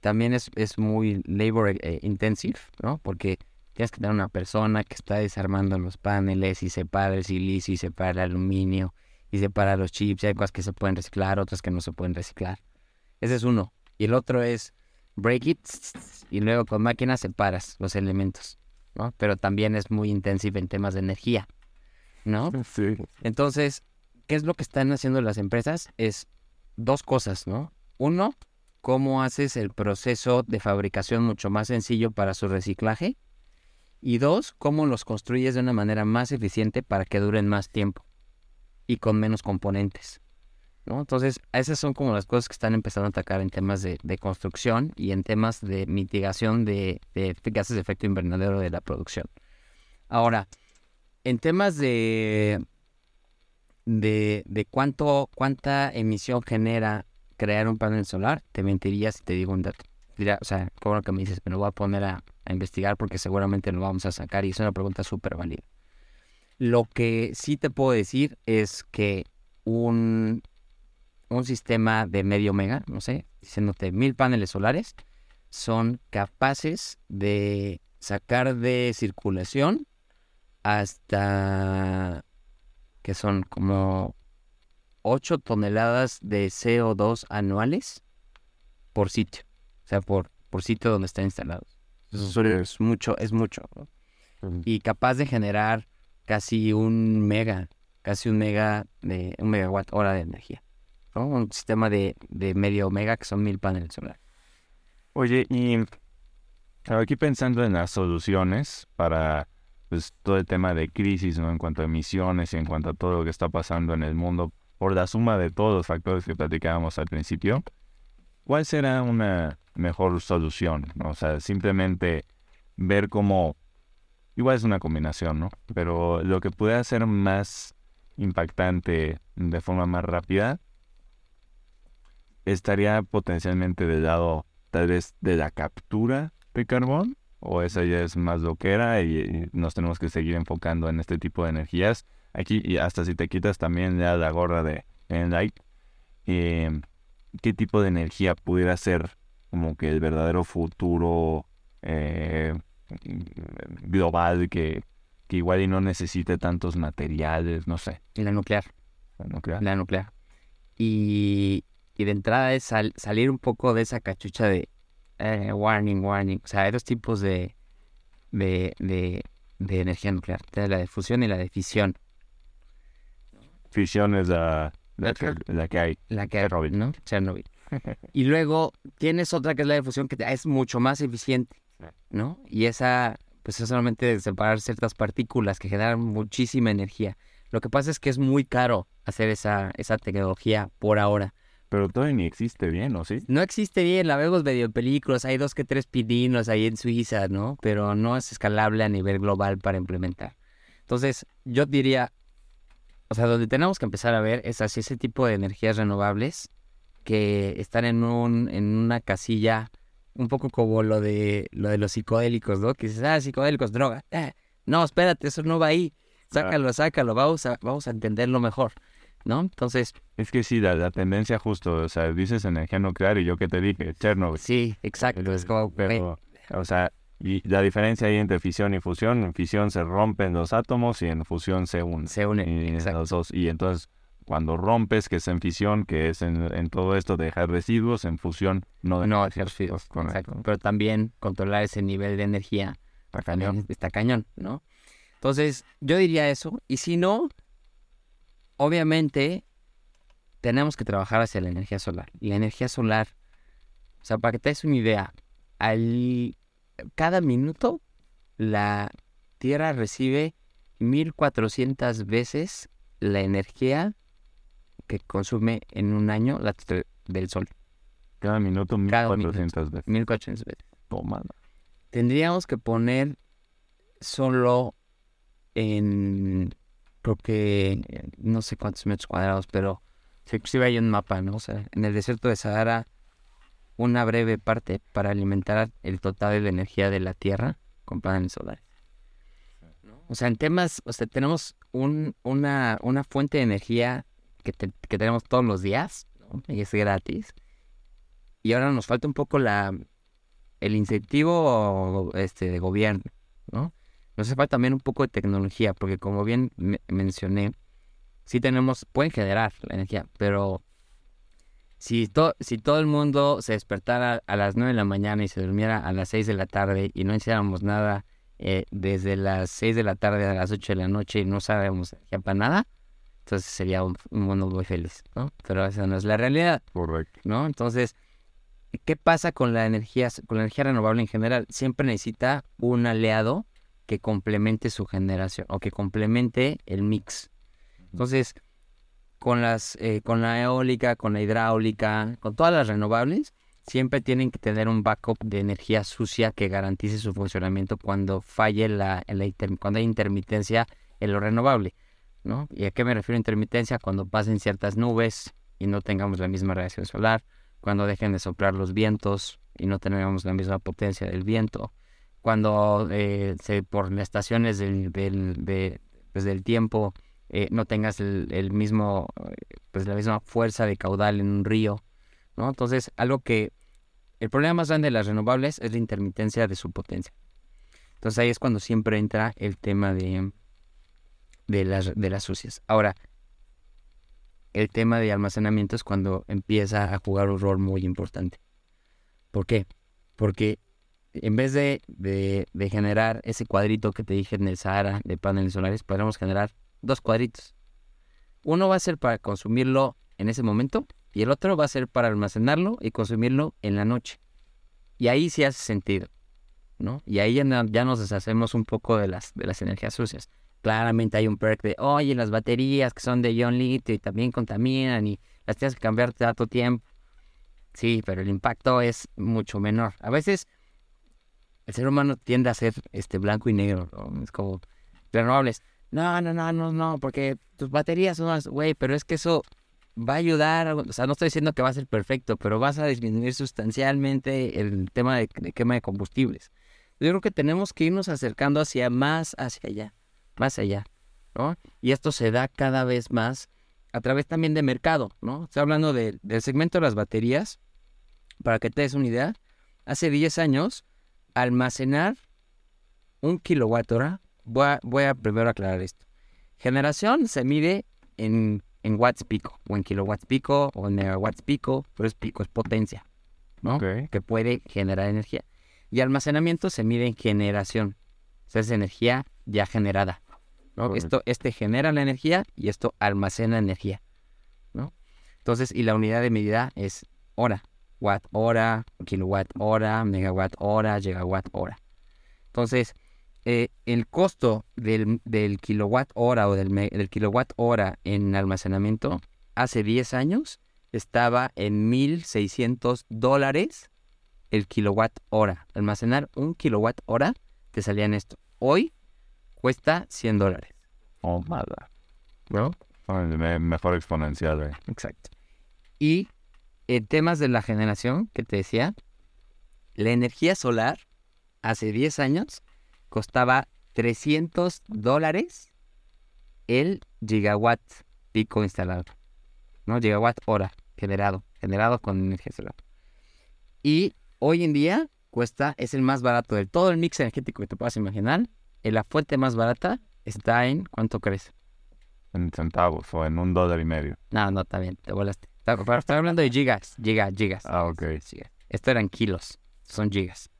Speaker 2: también es, es, muy labor eh, intensive, ¿no? Porque tienes que tener una persona que está desarmando los paneles y separa el silicio y separa el aluminio y separa los chips. Y hay cosas que se pueden reciclar, otras que no se pueden reciclar. Ese es uno. Y el otro es break it y luego con máquinas separas los elementos, ¿no? Pero también es muy intensivo en temas de energía, ¿no?
Speaker 1: Sí.
Speaker 2: Entonces, ¿qué es lo que están haciendo las empresas? Es dos cosas, ¿no? Uno, cómo haces el proceso de fabricación mucho más sencillo para su reciclaje. Y dos, cómo los construyes de una manera más eficiente para que duren más tiempo y con menos componentes. ¿no? Entonces, esas son como las cosas que están empezando a atacar en temas de, construcción y en temas de mitigación de, de, gases de efecto invernadero de la producción. Ahora, en temas de, de, de cuánto, cuánta emisión genera crear un panel solar, te mentiría si te digo un dato. Dirá, o sea, como lo que me dices, me lo voy a poner a, a investigar porque seguramente lo vamos a sacar y es una pregunta súper válida. Lo que sí te puedo decir es que un, un sistema de medio mega, no sé, diciéndote mil paneles solares, son capaces de sacar de circulación hasta que son como 8 toneladas de CO2 anuales por sitio. O sea, por, por sitio donde están instalados. Eso es mucho, es mucho. Y capaz de generar casi un mega, casi un mega de un megawatt hora de energía. Un sistema de, de medio mega que son mil paneles solares.
Speaker 1: Oye, y aquí pensando en las soluciones para pues, todo el tema de crisis, ¿no? En cuanto a emisiones y en cuanto a todo lo que está pasando en el mundo, por la suma de todos los factores que platicábamos al principio, ¿cuál será una mejor solución? O sea, simplemente ver cómo, igual es una combinación, ¿no? Pero lo que puede ser más impactante de forma más rápida estaría potencialmente del lado tal vez de la captura de carbón o esa ya es más loquera y, nos tenemos que seguir enfocando en este tipo de energías. Aquí, y hasta si te quitas también ya la gorra de Enlight, eh, ¿qué tipo de energía pudiera ser como que el verdadero futuro eh, global que, que igual y no necesite tantos materiales, no sé?
Speaker 2: Y la nuclear.
Speaker 1: La nuclear.
Speaker 2: La nuclear. Y, y de entrada es salir un poco de esa cachucha de eh, warning, warning. O sea, hay dos tipos de, de, de, de energía nuclear. La de fusión y la de fisión.
Speaker 1: Fisión es la, la, que, la que hay.
Speaker 2: La que hay, Chernobyl, ¿no? Chernobyl. y luego tienes otra que es la de fusión que es mucho más eficiente, ¿no? Y esa, pues es solamente separar ciertas partículas que generan muchísima energía. Lo que pasa es que es muy caro hacer esa, esa tecnología por ahora.
Speaker 1: Pero todavía ni existe bien, ¿o sí?
Speaker 2: No existe bien, la vemos medio en películas, hay dos que tres pidinos ahí en Suiza, ¿no? Pero no es escalable a nivel global para implementar. Entonces, yo diría, o sea, donde tenemos que empezar a ver es hacia ese tipo de energías renovables que están en un en una casilla un poco como lo de lo de los psicodélicos, ¿no? Que dices, ah, psicodélicos, droga. Eh, no, espérate, eso no va ahí. Sácalo, sácalo, vamos a, vamos a entenderlo mejor. ¿no? Entonces...
Speaker 1: Es que sí, la, tendencia justo, o sea, dices energía nuclear y yo que te dije, Chernobyl.
Speaker 2: Sí, exacto, es como...
Speaker 1: Pero, o sea, y la diferencia ahí entre fisión y fusión, en fisión se rompen los átomos y en fusión se unen.
Speaker 2: Se unen,
Speaker 1: y Los dos, y entonces cuando rompes, que es en fisión, que es en, todo esto de dejar residuos, en fusión no
Speaker 2: dejar no residuos. Exacto. Pero también controlar ese nivel de energía está cañón. está cañón, ¿no? Entonces, yo diría eso. Y si no, obviamente tenemos que trabajar hacia la energía solar. Y la energía solar, o sea, para que te des una idea, al, cada minuto la Tierra recibe 1400 veces la energía que consume en un año la del Sol.
Speaker 1: Cada minuto 1400 veces.
Speaker 2: 1400 veces.
Speaker 1: Toma.
Speaker 2: Tendríamos que poner solo en creo que no sé cuántos metros cuadrados, pero inclusive hay un mapa, ¿no? O sea, en el desierto de Sahara, una breve parte para alimentar el total de la energía de la Tierra con paneles solares. O sea, en temas, o sea, tenemos un, una, una fuente de energía que, tenemos todos los días, y es gratis. Y ahora nos falta un poco la el incentivo este, de gobierno. ¿no? Nos hace falta también un poco de tecnología, porque como bien mencioné, sí tenemos, pueden generar la energía, pero si, si todo el mundo se despertara a las 9 de la mañana y se durmiera a las 6 de la tarde y no hiciéramos nada eh, desde las 6 de la tarde a las 8 de la noche y no sabemos energía para nada, entonces sería un, mundo muy feliz, ¿no? Pero esa no es la realidad.
Speaker 1: Correcto.
Speaker 2: ¿No? Entonces, ¿qué pasa con la energía, con la energía renovable en general? Siempre necesita un aliado que complemente su generación o que complemente el mix. Entonces, con las, eh, con la eólica, con la hidráulica, con todas las renovables, siempre tienen que tener un backup de energía sucia que garantice su funcionamiento cuando falle la, cuando hay intermitencia en lo renovable. ¿Y a qué me refiero a intermitencia? Cuando pasen ciertas nubes y no tengamos la misma radiación solar, cuando dejen de soplar los vientos y no tengamos la misma potencia del viento, cuando eh, se, por las estaciones del, del, pues, tiempo eh, no tengas el, mismo, pues la misma fuerza de caudal en un río, ¿no? Entonces, algo que, el problema más grande de las renovables es la intermitencia de su potencia. Entonces ahí es cuando siempre entra el tema de, de, las, de las sucias. Ahora, el tema de almacenamiento es cuando empieza a jugar un rol muy importante. ¿Por qué? Porque en vez de, generar ese cuadrito que te dije en el Sahara de paneles solares, podemos generar dos cuadritos. Uno va a ser para consumirlo en ese momento y el otro va a ser para almacenarlo y consumirlo en la noche. Y ahí sí hace sentido, ¿no? Y ahí ya, nos deshacemos un poco de las, de las energías sucias. Claramente hay un perk de, oye, las baterías que son de ion litio y también contaminan y las tienes que cambiar tanto tiempo. Sí, pero el impacto es mucho menor. A veces el ser humano tiende a ser este blanco y negro, es como renovables. No, no, no, no, no, porque tus baterías son más, güey, pero es que eso va a ayudar, o sea, no estoy diciendo que va a ser perfecto, pero vas a disminuir sustancialmente el tema de, quema de combustibles. Yo creo que tenemos que irnos acercando hacia más hacia allá, más allá, ¿no? Y esto se da cada vez más a través también de mercado, ¿no? Estoy hablando del segmento de las baterías, para que te des una idea, hace 10 años almacenar un kilowatt hora, voy a, primero aclarar esto. Generación se mide en, en, watts pico, o en kilowatts pico, o en megawatts pico, pero es pico, es potencia, ¿no? Que puede generar energía. Y almacenamiento se mide en generación, o sea, es energía ya generada. ¿no? Esto, este genera la energía y esto almacena energía, ¿no? Entonces, y la unidad de medida es hora watt hora, kilowatt hora, megawatt hora, gigawatt hora. Entonces, eh, el costo del, kilowatt hora o del, del, kilowatt hora en almacenamiento hace 10 años estaba en 1.600 dólares el kilowatt hora. Almacenar un kilowatt hora te salía en esto. Hoy cuesta 100 dólares.
Speaker 1: Oh, mala. ¿No? Mejor exponencial, eh.
Speaker 2: Exacto. Y en temas de la generación que te decía, la energía solar hace 10 años costaba 300 dólares el gigawatt pico instalado, ¿no? Gigawatt hora generado, generado con energía solar. Y hoy en día cuesta, es el más barato de todo el mix energético que te puedas imaginar. En la fuente más barata está en, ¿cuánto crees?
Speaker 1: En centavos o en un dólar y medio.
Speaker 2: No, no, está bien, te volaste. Pero estoy hablando de gigas, gigas, gigas.
Speaker 1: Ah, ok.
Speaker 2: Esto eran kilos, son gigas.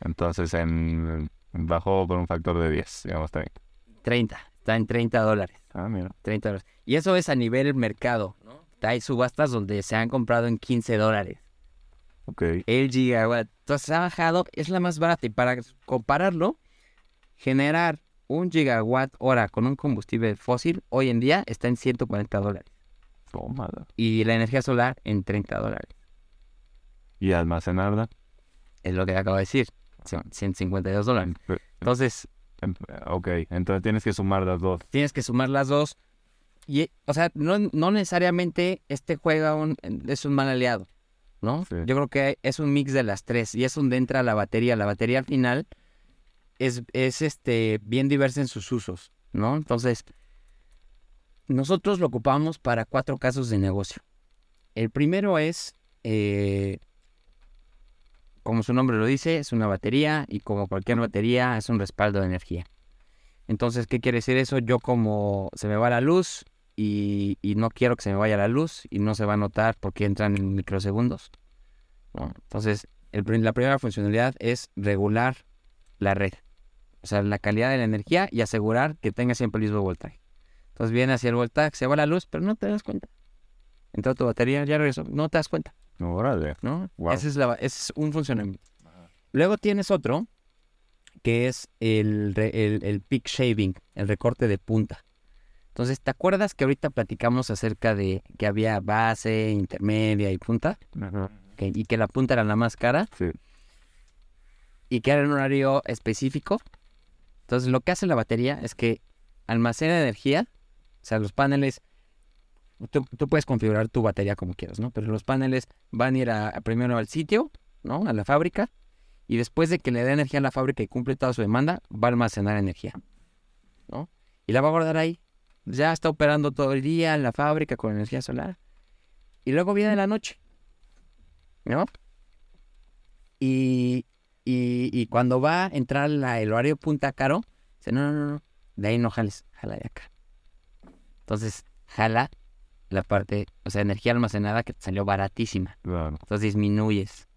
Speaker 1: Entonces, en, bajó por un factor de 10, digamos también.
Speaker 2: 30, está en 30 dólares.
Speaker 1: Ah, mira.
Speaker 2: 30 dólares. Y eso es a nivel mercado, ¿no? Hay subastas donde se han comprado en 15 dólares.
Speaker 1: Ok.
Speaker 2: El gigawatt. Entonces ha bajado, es la más barata. Y para compararlo, generar un gigawatt hora con un combustible fósil hoy en día está en 140 dólares. Y la energía solar en 30 dólares.
Speaker 1: ¿Y almacenarla?
Speaker 2: Es lo que acabo de decir. 152 dólares. Entonces.
Speaker 1: Ok, entonces tienes que sumar las dos.
Speaker 2: Tienes que sumar las dos. Y, o sea, no, no necesariamente este juega un, es un mal aliado, ¿no? Yo creo que es un mix de las tres. Y es donde entra la batería. La batería al final es, es este, bien diversa en sus usos, ¿no? Entonces, nosotros lo ocupamos para cuatro casos de negocio. El primero es eh, como su nombre lo dice, es una batería y como cualquier batería es un respaldo de energía. Entonces, ¿qué quiere decir eso? Yo como se me va la luz y, no quiero que se me vaya la luz y no se va a notar porque entran en microsegundos. Entonces, la primera funcionalidad es regular la red. O sea, la calidad de la energía y asegurar que tenga siempre el mismo voltaje. Entonces viene hacia el voltaje, se va la luz, pero no te das cuenta. Entra tu batería, ya regresó, no te das cuenta.
Speaker 1: Órale.
Speaker 2: ¿No? Ese, es ese es un funcionamiento. Luego tienes otro que es el, el, peak shaving, el recorte de punta. Entonces, ¿te acuerdas que ahorita platicamos acerca de que había base, intermedia y punta? y que la punta era la más cara.
Speaker 1: Sí.
Speaker 2: Y que era en un horario específico. Entonces, lo que hace la batería es que almacena energía. O sea, los paneles. Tú, puedes configurar tu batería como quieras, ¿no? Pero los paneles van a ir a, primero al sitio, ¿no? A la fábrica y después de que le dé energía a la fábrica y cumple toda su demanda, va a almacenar energía. ¿no? Y la va a guardar ahí. Ya está operando todo el día en la fábrica con energía solar. Y luego viene la noche. ¿No? Y, y, cuando va a entrar el horario punta caro, dice, no, no, no, no, de ahí no jales, jala de acá. Entonces, jala la parte, o sea, energía almacenada que te salió baratísima. Entonces disminuyes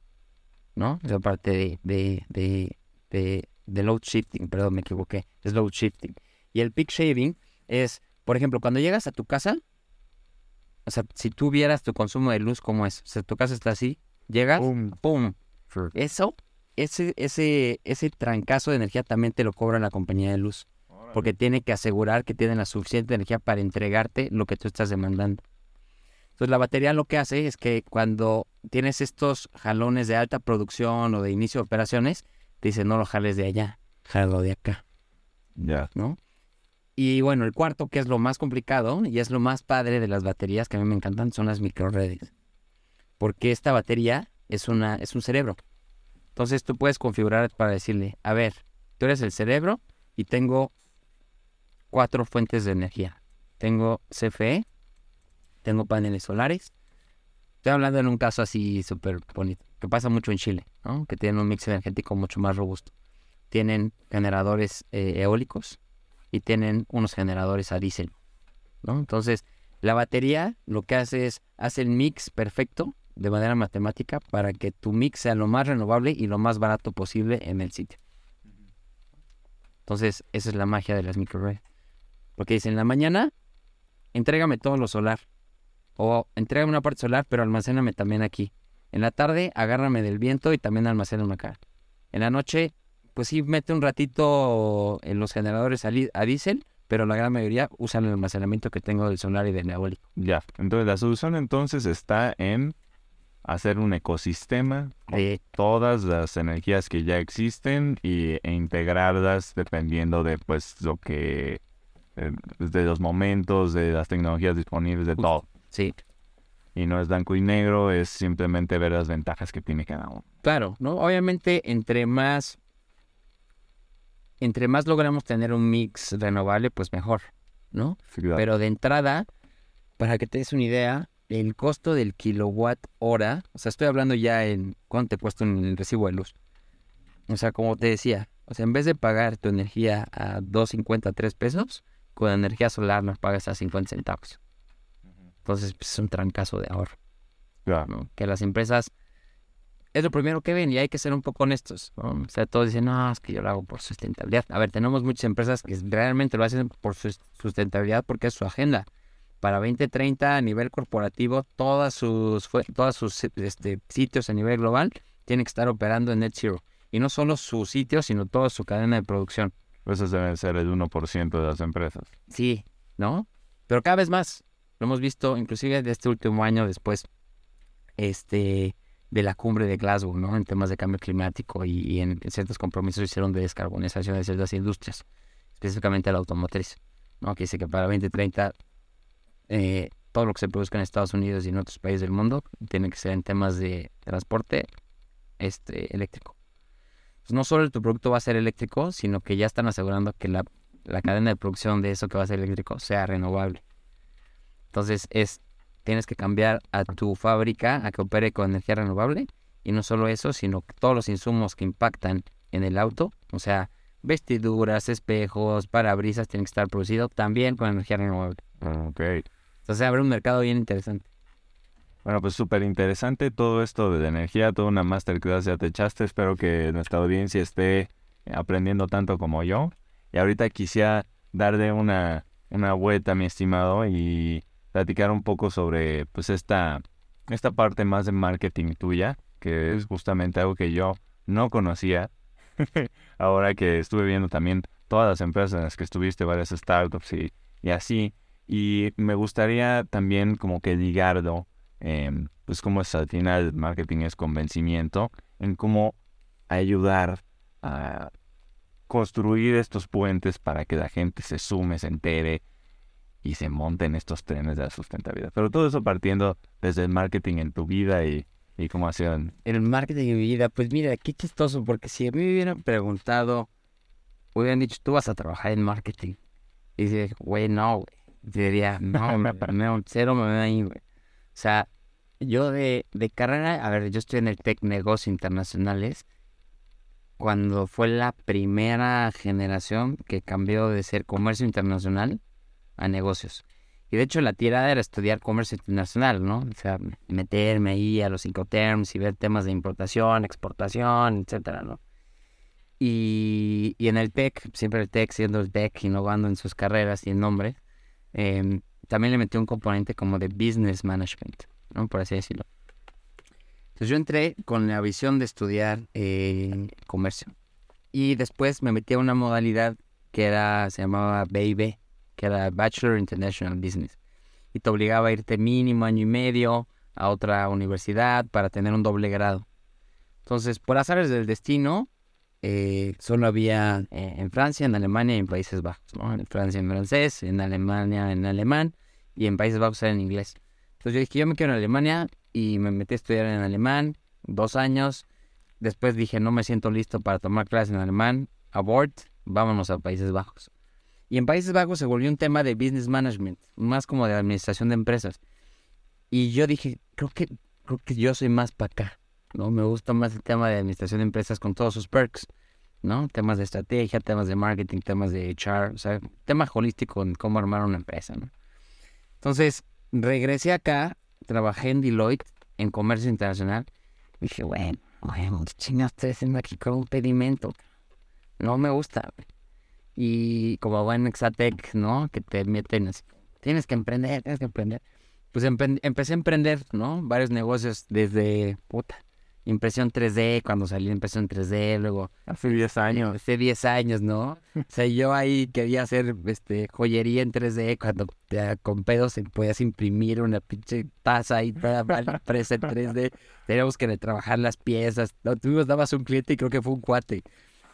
Speaker 2: ¿no? Esa parte de, de, de, de, de load shifting, perdón, me equivoqué, es load shifting. Y el peak shaving es, por ejemplo, cuando llegas a tu casa, o sea, si tú vieras tu consumo de luz como es, o sea, tu casa está así, llegas, ¡pum! Eso, ese, ese, ese trancazo de energía también te lo cobra la compañía de luz. Porque tiene que asegurar que tienen la suficiente energía para entregarte lo que tú estás demandando. Entonces la batería lo que hace es que cuando tienes estos jalones de alta producción o de inicio de operaciones, te dice no lo jales de allá, jalo de acá.
Speaker 1: Ya.
Speaker 2: ¿No? Y bueno, el cuarto, que es lo más complicado y es lo más padre de las baterías que a mí me encantan, son las microredes. Porque esta batería es, una, es un cerebro. Entonces tú puedes configurar para decirle, a ver, tú eres el cerebro y tengo cuatro fuentes de energía. Tengo CFE, tengo paneles solares. Estoy hablando en un caso así súper bonito, que pasa mucho en Chile, ¿no? que tienen un mix energético mucho más robusto. Tienen generadores eh, eólicos y tienen unos generadores a diésel. ¿no? Entonces, la batería lo que hace es, hace el mix perfecto de manera matemática para que tu mix sea lo más renovable y lo más barato posible en el sitio. Entonces, esa es la magia de las microredes. Porque dicen, en la mañana, entrégame todo lo solar. O entrégame una parte solar, pero almacéname también aquí. En la tarde, agárrame del viento y también almacéname acá. En la noche, pues sí, mete un ratito en los generadores a, diésel, pero la gran mayoría usan el almacenamiento que tengo del solar y del eólico.
Speaker 1: Ya, entonces la solución entonces está en hacer un ecosistema de todas las energías que ya existen y, e integrarlas dependiendo de pues lo que eh, de los momentos, de las tecnologías disponibles, de todo.
Speaker 2: Sí.
Speaker 1: Y no es blanco y negro, es simplemente ver las ventajas que tiene cada uno.
Speaker 2: Claro, ¿no? Obviamente, entre más, entre más logramos tener un mix renovable, pues mejor, ¿no? Pero de entrada, para que te des una idea, el costo del kilowatt hora, o sea, estoy hablando ya en cuánto te he puesto en el recibo de luz. O sea, como te decía, o sea, en vez de pagar tu energía a 2.50, 3 pesos, con energía solar nos pagas a 50 centavos. Entonces, pues, es un trancazo de ahorro. Que las empresas es lo primero que ven y hay que ser un poco honestos. O sea, todos dicen, no, es que yo lo hago por sustentabilidad. A ver, tenemos muchas empresas que realmente lo hacen por su sustentabilidad porque es su agenda. Para 2030 a nivel corporativo, todas sus, todos sus este, sitios a nivel global tienen que estar operando en net zero. Y no solo su sitio, sino toda su cadena de producción.
Speaker 1: Eso debe ser el 1% de las empresas.
Speaker 2: Sí, ¿no? Pero cada vez más. Lo hemos visto inclusive de este último año después este, de la cumbre de Glasgow, ¿no? En temas de cambio climático y, en, ciertos compromisos hicieron de descarbonización de ciertas industrias, específicamente la automotriz, ¿no? Que dice que para 2030 eh, todo lo que se produzca en Estados Unidos y en otros países del mundo tiene que ser en temas de transporte este, eléctrico. Pues no solo tu producto va a ser eléctrico, sino que ya están asegurando que la, cadena de producción de eso que va a ser eléctrico sea renovable. Entonces es, tienes que cambiar a tu fábrica a que opere con energía renovable Y no solo eso, sino todos los insumos que impactan en el auto, o sea, vestiduras, espejos, parabrisas tienen que estar producidos también con energía renovable.
Speaker 1: Ok.
Speaker 2: Entonces abre un mercado bien interesante.
Speaker 1: Bueno, pues súper interesante todo esto de energía, toda una masterclass ya te echaste. Espero que nuestra audiencia esté aprendiendo tanto como yo. Y ahorita quisiera darle una, una vuelta, mi estimado, y platicar un poco sobre pues esta, esta parte más de marketing tuya, que es justamente algo que yo no conocía. Ahora que estuve viendo también todas las empresas en las que estuviste, varias startups y, y así. Y me gustaría también como que ligarlo, em, pues como es al final marketing es convencimiento, en cómo ayudar a construir estos puentes para que la gente se sume, se entere y se monte en estos trenes de la sustentabilidad. Pero todo eso partiendo desde el marketing en tu vida y, y cómo hacían.
Speaker 2: El marketing en mi vida, pues mira, qué chistoso, porque si a mí me hubieran preguntado, hubieran dicho, tú vas a trabajar en marketing. Y dice, güey, no. Diría, no, me, me, cero me voy ahí, güey. O sea, yo de, de carrera, a ver, yo estoy en el Tech Negocios Internacionales cuando fue la primera generación que cambió de ser comercio internacional a negocios. Y de hecho la tirada era estudiar comercio internacional, ¿no? O sea, meterme ahí a los terms y ver temas de importación, exportación, etcétera, ¿no? Y, y en el TEC, siempre el TEC siendo el TEC, innovando en sus carreras y en nombre, em, también le metí un componente como de business management, ¿no? Por así decirlo. Entonces yo entré con la visión de estudiar eh, comercio. Y después me metí a una modalidad que era, se llamaba BIB, que era Bachelor International Business. Y te obligaba a irte mínimo año y medio a otra universidad para tener un doble grado. Entonces, por azares del destino, eh, solo había eh, en Francia, en Alemania y en Países Bajos. En Francia en francés, en Alemania en alemán y en Países Bajos en inglés. Entonces yo dije, yo me quiero en Alemania, y me metí a estudiar en alemán, dos años. Después dije, no me siento listo para tomar clases en alemán, abort, vámonos a Países Bajos. Y en Países Bajos se volvió un tema de business management, más como de administración de empresas. Y yo dije, creo que, creo que yo soy más para acá, ¿no? Me gusta más el tema de administración de empresas con todos sus perks, ¿no? Temas de estrategia, temas de marketing, temas de HR, o sea, tema holístico en cómo armar una empresa, ¿no? Entonces, regresé acá trabajé en Deloitte, en comercio internacional. dije, bueno, bueno, chingas haciendo aquí con un pedimento. No me gusta. Y como buen Exatec, ¿no? Que te meten así. Tienes que emprender, tienes que emprender. Pues empecé a emprender, ¿no? Varios negocios desde, puta, impresión 3D, cuando salí impresión 3D, luego...
Speaker 1: Hace 10 años.
Speaker 2: Hace 10 años, ¿no? o sea, yo ahí quería hacer este, joyería en 3D, cuando con pedos podías imprimir una pinche taza y para la empresa en 3D. Teníamos que trabajar las piezas. No, tú dabas un cliente y creo que fue un cuate.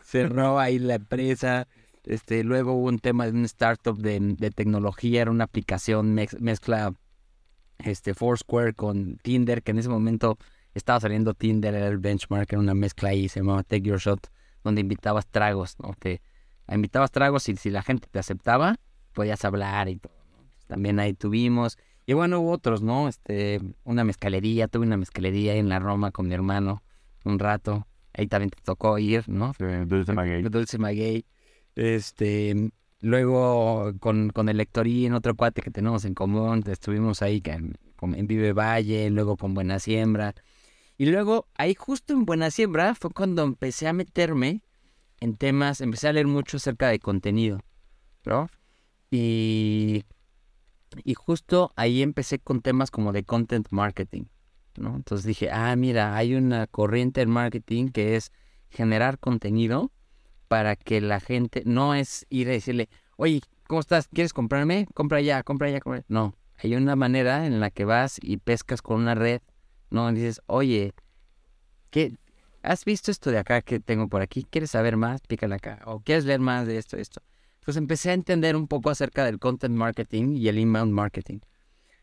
Speaker 2: Cerró ahí la empresa. Este, luego hubo un tema de un startup de, de tecnología, era una aplicación mezcla este, Foursquare con Tinder, que en ese momento estaba saliendo Tinder, era el benchmark, era una mezcla ahí, se llamaba Take Your Shot, donde invitabas tragos, ¿no? Te invitabas tragos y si la gente te aceptaba, podías hablar y todo. También ahí tuvimos. Y bueno, hubo otros, ¿no? Este, una mezcalería, tuve una mezcalería en la Roma con mi hermano un rato. Ahí también te tocó ir, ¿no?
Speaker 1: Dulce Maguey.
Speaker 2: Dulce Maguey. Este, luego con, con el en otro cuate que tenemos en común, estuvimos ahí en, en Vive Valle, luego con Buena Siembra. Y luego, ahí justo en Buena Siembra fue cuando empecé a meterme en temas, empecé a leer mucho acerca de contenido, ¿no? Y, y justo ahí empecé con temas como de content marketing, ¿no? Entonces dije, ah, mira, hay una corriente en marketing que es generar contenido para que la gente, no es ir a decirle, oye, ¿cómo estás? ¿Quieres comprarme? Compra ya, compra ya, compra. No, hay una manera en la que vas y pescas con una red ¿no? dices, oye, ¿qué, ¿has visto esto de acá que tengo por aquí? ¿Quieres saber más? Pícale acá. ¿O quieres leer más de esto, esto? Pues empecé a entender un poco acerca del content marketing y el inbound marketing.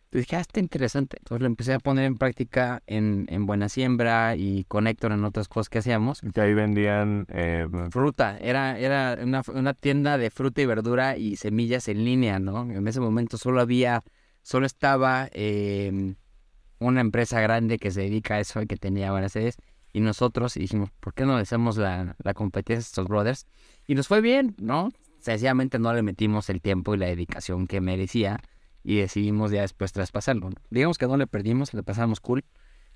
Speaker 2: Entonces dije, ah, está interesante. Entonces lo empecé a poner en práctica en, en Buena Siembra y con Héctor en otras cosas que hacíamos.
Speaker 1: Que ahí vendían... Eh,
Speaker 2: fruta. Era, era una, una, tienda de fruta y verdura y semillas en línea, ¿no? En ese momento solo había... Solo estaba... Eh, una empresa grande que se dedica a eso y que tenía varias sedes. y nosotros dijimos, ¿por qué no le hacemos la, la competencia a estos brothers? Y nos fue bien, ¿no? Sencillamente no le metimos el tiempo y la dedicación que merecía y decidimos ya después traspasarlo. Digamos que no le perdimos, le pasamos cool.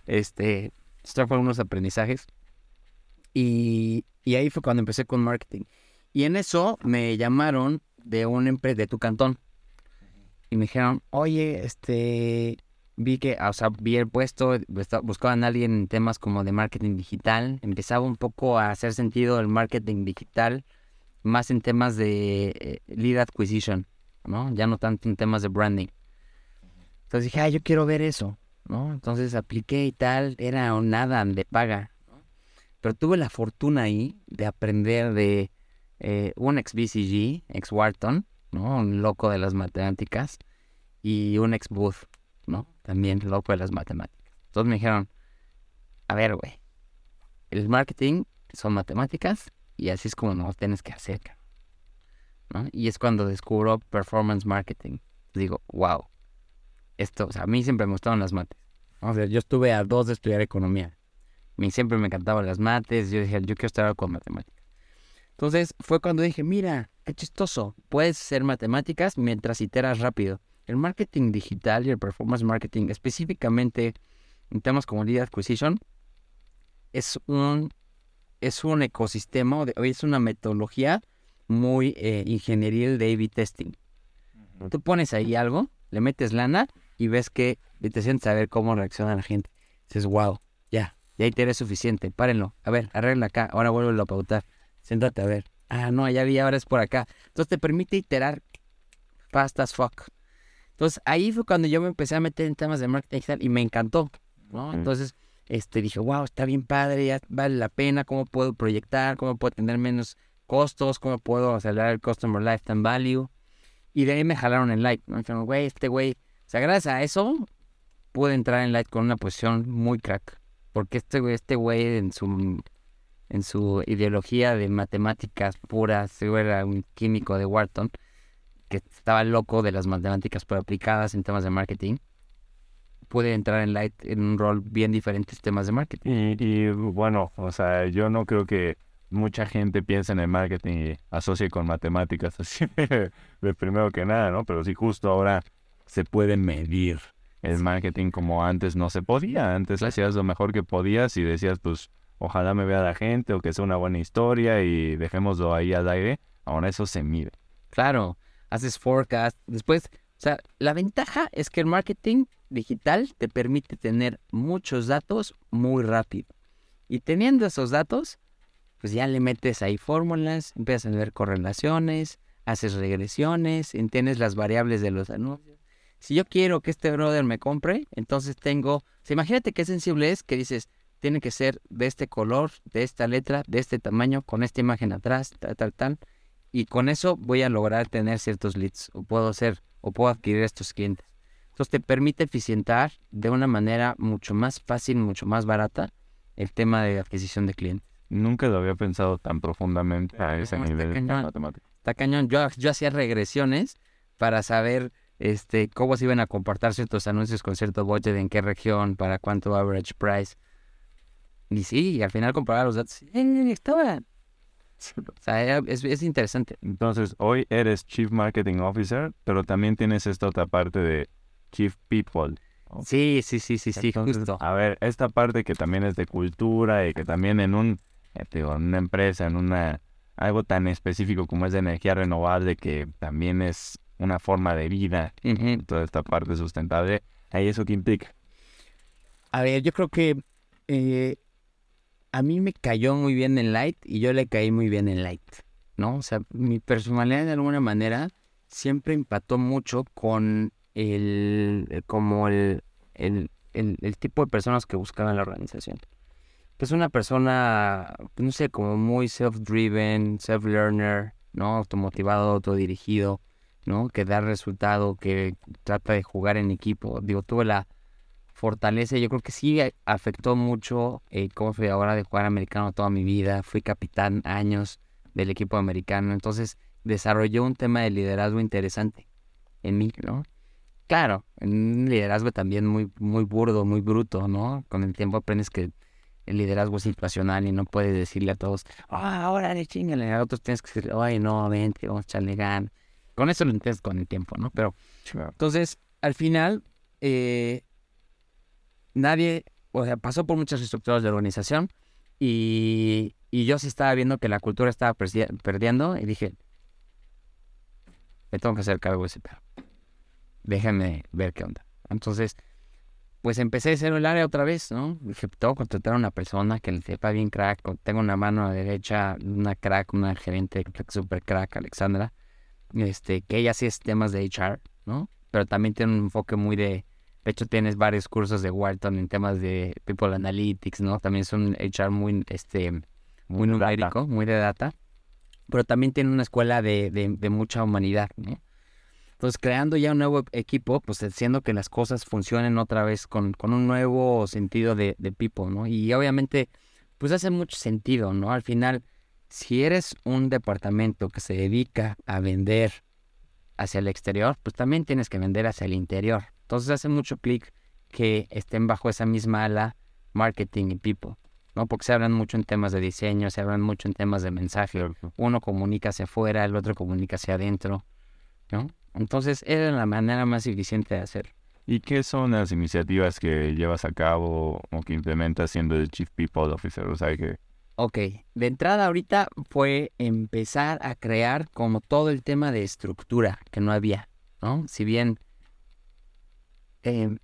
Speaker 2: Este, estos fueron unos aprendizajes. Y, y ahí fue cuando empecé con marketing. Y en eso me llamaron de una empresa de tu cantón. Y me dijeron, oye, este, vi que, o sea, vi el puesto, buscaban a alguien en temas como de marketing digital. Empezaba un poco a hacer sentido el marketing digital, más en temas de eh, lead acquisition, ¿no? Ya no tanto en temas de branding. Entonces dije, ah, yo quiero ver eso, ¿no? Entonces apliqué y tal, era nada de paga. Pero tuve la fortuna ahí de aprender de eh, un ex BCG, ex Wharton, ¿no? Un loco de las matemáticas, y un ex Booth, ¿no? También loco de las matemáticas. Entonces me dijeron, a ver, güey, el marketing son matemáticas y así es como nos tienes que hacer, ¿no? Y es cuando descubro performance marketing. Digo, wow, esto, a mí siempre me gustaban las mates. O sea, yo estuve a dos de estudiar economía. A mí siempre me encantaban las mates. Yo dije, yo quiero estar con matemáticas. Entonces fue cuando dije, mira, qué chistoso, puedes hacer matemáticas mientras iteras rápido. El marketing digital y el performance marketing, específicamente en temas como lead acquisition, es un, es un ecosistema, es una metodología muy eh, ingenieril de A-B testing. Tú pones ahí algo, le metes lana y ves que te sientes a ver cómo reacciona la gente. Dices, wow, ya, ya iteré suficiente, párenlo. A ver, arregla acá, ahora vuelvo a pautar siéntate a ver. Ah, no, ya vi, ahora es por acá. Entonces te permite iterar fast as fuck. Entonces ahí fue cuando yo me empecé a meter en temas de marketing digital y me encantó, ¿no? Entonces este, dije, wow, está bien padre, ya vale la pena, cómo puedo proyectar, cómo puedo tener menos costos, cómo puedo acelerar el Customer Lifetime Value. Y de ahí me jalaron en Light, ¿no? Me dijeron, güey, este güey, o sea, gracias a eso pude entrar en Light con una posición muy crack. Porque este güey, este güey en su en su ideología de matemáticas puras, era un químico de Wharton, que estaba loco de las matemáticas pero aplicadas en temas de marketing, puede entrar en Light en un rol bien diferente en temas de marketing.
Speaker 1: Y, bueno, o sea, yo no creo que mucha gente piense en el marketing y asocie con matemáticas así de, primero que nada, ¿no? Pero sí justo ahora se puede medir el marketing como antes no se podía. Antes hacías lo mejor que podías y decías, pues, ojalá me vea la gente o que sea una buena historia y dejémoslo ahí al aire, ahora eso se mide.
Speaker 2: Claro, haces forecast, después, o sea, la ventaja es que el marketing digital te permite tener muchos datos muy rápido. Y teniendo esos datos, pues ya le metes ahí fórmulas, empiezas a ver correlaciones, haces regresiones, entiendes las variables de los anuncios. Si yo quiero que este brother me compre, entonces tengo, o sea, imagínate qué sensible es que dices, tiene que ser de este color, de esta letra, de este tamaño, con esta imagen atrás, tal, tal, tal. Y con eso voy a lograr tener ciertos leads, o puedo hacer, o puedo adquirir estos clientes. Entonces te permite eficientar de una manera mucho más fácil, mucho más barata el tema de adquisición de clientes.
Speaker 1: Nunca lo había pensado tan profundamente a ese nivel
Speaker 2: está matemático. Está cañón. Yo, yo hacía regresiones para saber este, cómo se iban a comportar ciertos anuncios con cierto budget, en qué región, para cuánto average price. Y sí, y al final comparaba los datos. Eh, estaba. O sea, es, interesante.
Speaker 1: Entonces, hoy eres Chief Marketing Officer, pero también tienes esta otra parte de Chief People.
Speaker 2: Sí, sí, sí, sí, sí, justo.
Speaker 1: A ver, esta parte que también es de cultura y que también en un, en una empresa, en una algo tan específico como es de energía renovable, que también es una forma de vida, toda esta parte sustentable, ¿hay eso qué implica?
Speaker 2: A ver, yo creo que eh, a mí me cayó muy bien en Light y yo le caí muy bien en Light, ¿no? O sea, mi personalidad de alguna manera siempre empató mucho con el, como el, el, el, tipo de personas que buscaban la organización. Es una persona, no sé, como muy self-driven, self-learner, ¿no? Automotivado, autodirigido, ¿no? Que da resultado, que trata de jugar en equipo. Digo, tuve la fortalece, yo creo que sí afectó mucho eh, cómo fui ahora de jugar americano toda mi vida. Fui capitán años del equipo americano, entonces desarrolló un tema de liderazgo interesante en mí, ¿no? Claro, un liderazgo también muy, muy burdo, muy bruto, ¿no? Con el tiempo aprendes que el liderazgo situacional y no puedes decirle a todos, ah, ahora le chingale, a otros tienes que decir, ay, no, vente, vamos a echarle gan. Con eso lo entiendes con el tiempo, ¿no? Pero, entonces, al final, eh, nadie, o sea, pasó por muchas estructuras de organización y, y yo sí estaba viendo que la cultura estaba perdiendo y dije, me tengo que hacer cargo de ese perro. Déjenme ver qué onda. Entonces, pues empecé a hacer el área otra vez, ¿no? Dije, tengo que contratar a una persona que le sepa bien crack. Tengo una mano derecha, una crack, una gerente super crack, Alexandra, este, que ella sí es temas de HR, ¿no? Pero también tiene un enfoque muy de, de hecho tienes varios cursos de Wharton en temas de People Analytics, ¿no? También es un HR muy, este, muy numérico, muy de data. Pero también tiene una escuela de, de mucha humanidad, ¿no? Entonces, creando ya un nuevo equipo, pues haciendo que las cosas funcionen otra vez con, con un nuevo sentido de, de people, ¿no? Y obviamente, pues hace mucho sentido, ¿no? Al final, si eres un departamento que se dedica a vender hacia el exterior, pues también tienes que vender hacia el interior. Entonces hace mucho clic que estén bajo esa misma ala marketing y people, ¿no? Porque se hablan mucho en temas de diseño, se hablan mucho en temas de mensaje. Uno comunica hacia afuera, el otro comunica hacia adentro, ¿no? Entonces era la manera más eficiente de hacerlo.
Speaker 1: ¿Y qué son las iniciativas que llevas a cabo o que implementas siendo el Chief People Officer? O sea, que...
Speaker 2: Ok, de entrada ahorita fue empezar a crear como todo el tema de estructura que no había, ¿no? Si bien em,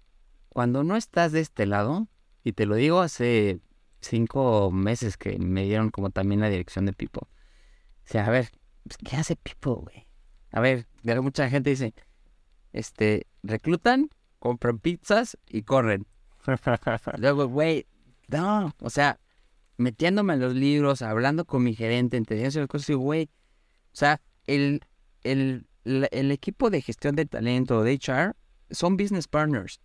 Speaker 2: cuando no estás de este lado, y te lo digo hace cinco meses que me dieron como también la dirección de People. O sea, a ver, pues, ¿qué hace People, güey? A ver, mucha gente dice, este, reclutan, compran pizzas y corren. Luego, güey, no, o sea, metiéndome en los libros, hablando con mi gerente, entendiendo las cosas, y güey, o sea, el, el, el equipo de gestión de talento de HR son business partners.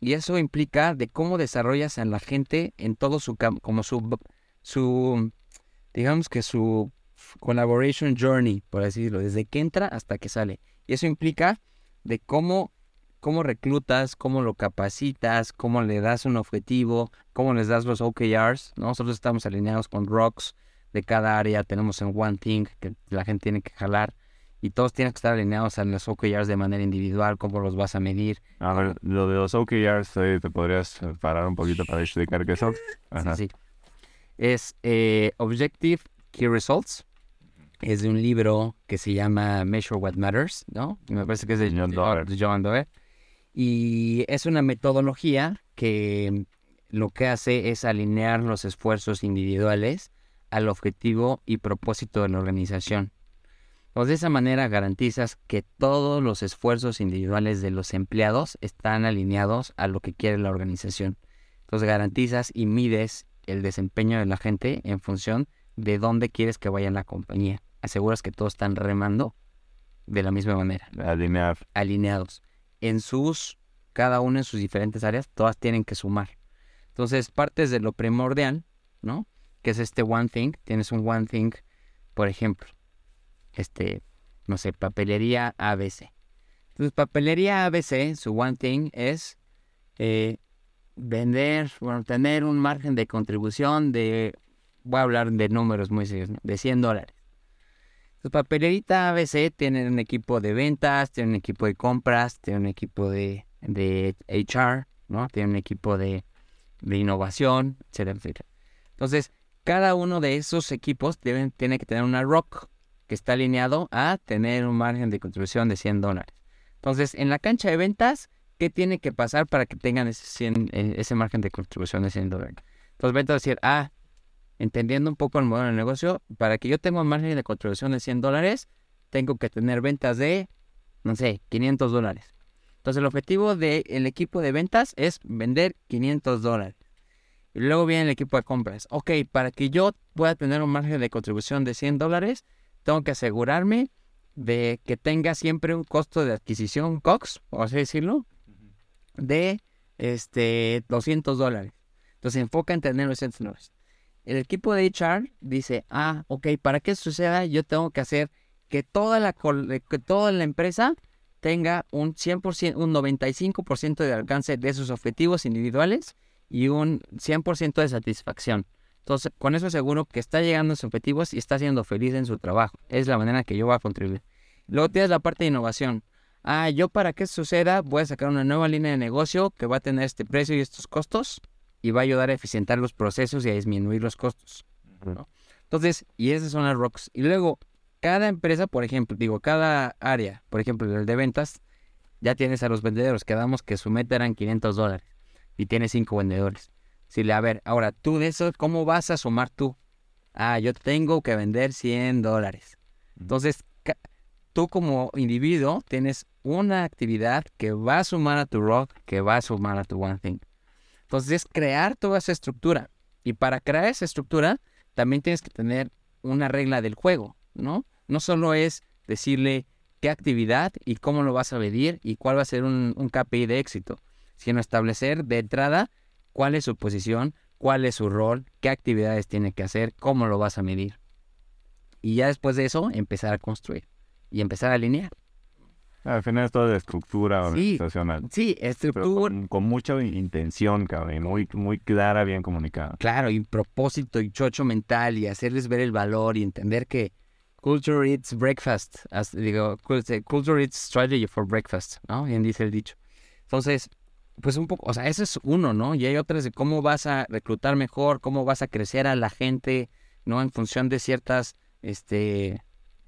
Speaker 2: Y eso implica de cómo desarrollas a la gente en todo su como su, su, digamos que su collaboration journey, por decirlo, desde que entra hasta que sale. Y eso implica de cómo, cómo reclutas, cómo lo capacitas, cómo le das un objetivo, cómo les das los OKRs. Nosotros estamos alineados con rocks de cada área, tenemos en One Thing que la gente tiene que jalar y todos tienen que estar alineados a los OKRs de manera individual, cómo los vas a medir.
Speaker 1: A ver, lo de los OKRs, eh, ¿te podrías parar un poquito para explicar qué son?
Speaker 2: Sí, Es eh, Objective Key Results es de un libro que se llama Measure What Matters, ¿no? Me parece que es de John Doe. Y es una metodología que lo que hace es alinear los esfuerzos individuales al objetivo y propósito de la organización. Pues de esa manera garantizas que todos los esfuerzos individuales de los empleados están alineados a lo que quiere la organización. Entonces garantizas y mides el desempeño de la gente en función de dónde quieres que vaya la compañía aseguras que todos están remando de la misma manera.
Speaker 1: Alinear.
Speaker 2: Alineados. En sus, cada uno en sus diferentes áreas, todas tienen que sumar. Entonces, partes de lo primordial, ¿no? Que es este one thing. Tienes un one thing, por ejemplo, este, no sé, papelería ABC. Entonces, papelería ABC, su one thing es eh, vender, bueno, tener un margen de contribución de, voy a hablar de números muy serios, de 100 dólares. Su papelerita ABC tiene un equipo de ventas, tiene un equipo de compras, tiene un equipo de, de HR, ¿no? Tiene un equipo de, de innovación, etcétera, etcétera. Entonces, cada uno de esos equipos deben, tiene que tener una ROC que está alineado a tener un margen de contribución de 100 dólares. Entonces, en la cancha de ventas, ¿qué tiene que pasar para que tengan ese, eh, margen de contribución de 100 dólares? Entonces, ventas decir, ah, entendiendo un poco el modelo de negocio, para que yo tenga un margen de contribución de 100 dólares, tengo que tener ventas de, no sé, 500 dólares. Entonces el objetivo del equipo de ventas es vender 500 dólares. Y luego viene el equipo de compras. Ok, para que yo pueda tener un margen de contribución de 100 dólares, tengo que asegurarme de que tenga siempre un costo de adquisición COX, por así decirlo, de este 200 dólares. Entonces enfoca en tener los 100 dólares el equipo de HR dice, ah, ok, para que suceda yo tengo que hacer que toda la, que toda la empresa tenga un 100%, un 95% de alcance de sus objetivos individuales y un 100% de satisfacción. Entonces, con eso seguro que está llegando a sus objetivos y está siendo feliz en su trabajo. Es la manera que yo voy a contribuir. Luego tienes la parte de innovación. Ah, yo para que suceda voy a sacar una nueva línea de negocio que va a tener este precio y estos costos y va a ayudar a eficientar los procesos y a disminuir los costos. Entonces, y esas son las rocks. Y luego, cada empresa, por ejemplo, digo, cada área, por ejemplo, el de ventas, ya tienes a los vendedores. Quedamos que su meta eran 500 dólares y tienes cinco vendedores. Si le, a ver, ahora tú de eso, ¿cómo vas a sumar tú? Ah, yo tengo que vender 100 dólares. Entonces, tú como individuo tienes una actividad que va a sumar a tu rock, que va a sumar a tu one thing. Entonces, es crear toda esa estructura. Y para crear esa estructura, también tienes que tener una regla del juego, ¿no? No solo es decirle qué actividad y cómo lo vas a medir y cuál va a ser un, un KPI de éxito, sino establecer de entrada cuál es su posición, cuál es su rol, qué actividades tiene que hacer, cómo lo vas a medir. Y ya después de eso, empezar a construir y empezar a alinear.
Speaker 1: Al final es toda la estructura organizacional.
Speaker 2: Sí, estructura.
Speaker 1: Con, mucha intención, cabrón, muy, muy clara, bien comunicada.
Speaker 2: Claro, y propósito y chocho mental y hacerles ver el valor y entender que culture eats breakfast. digo, culture eats strategy for breakfast, ¿no? Bien dice el dicho. Entonces, pues un poco, o sea, ese es uno, ¿no? Y hay otras de cómo vas a reclutar mejor, cómo vas a crecer a la gente, ¿no? En función de ciertas, este,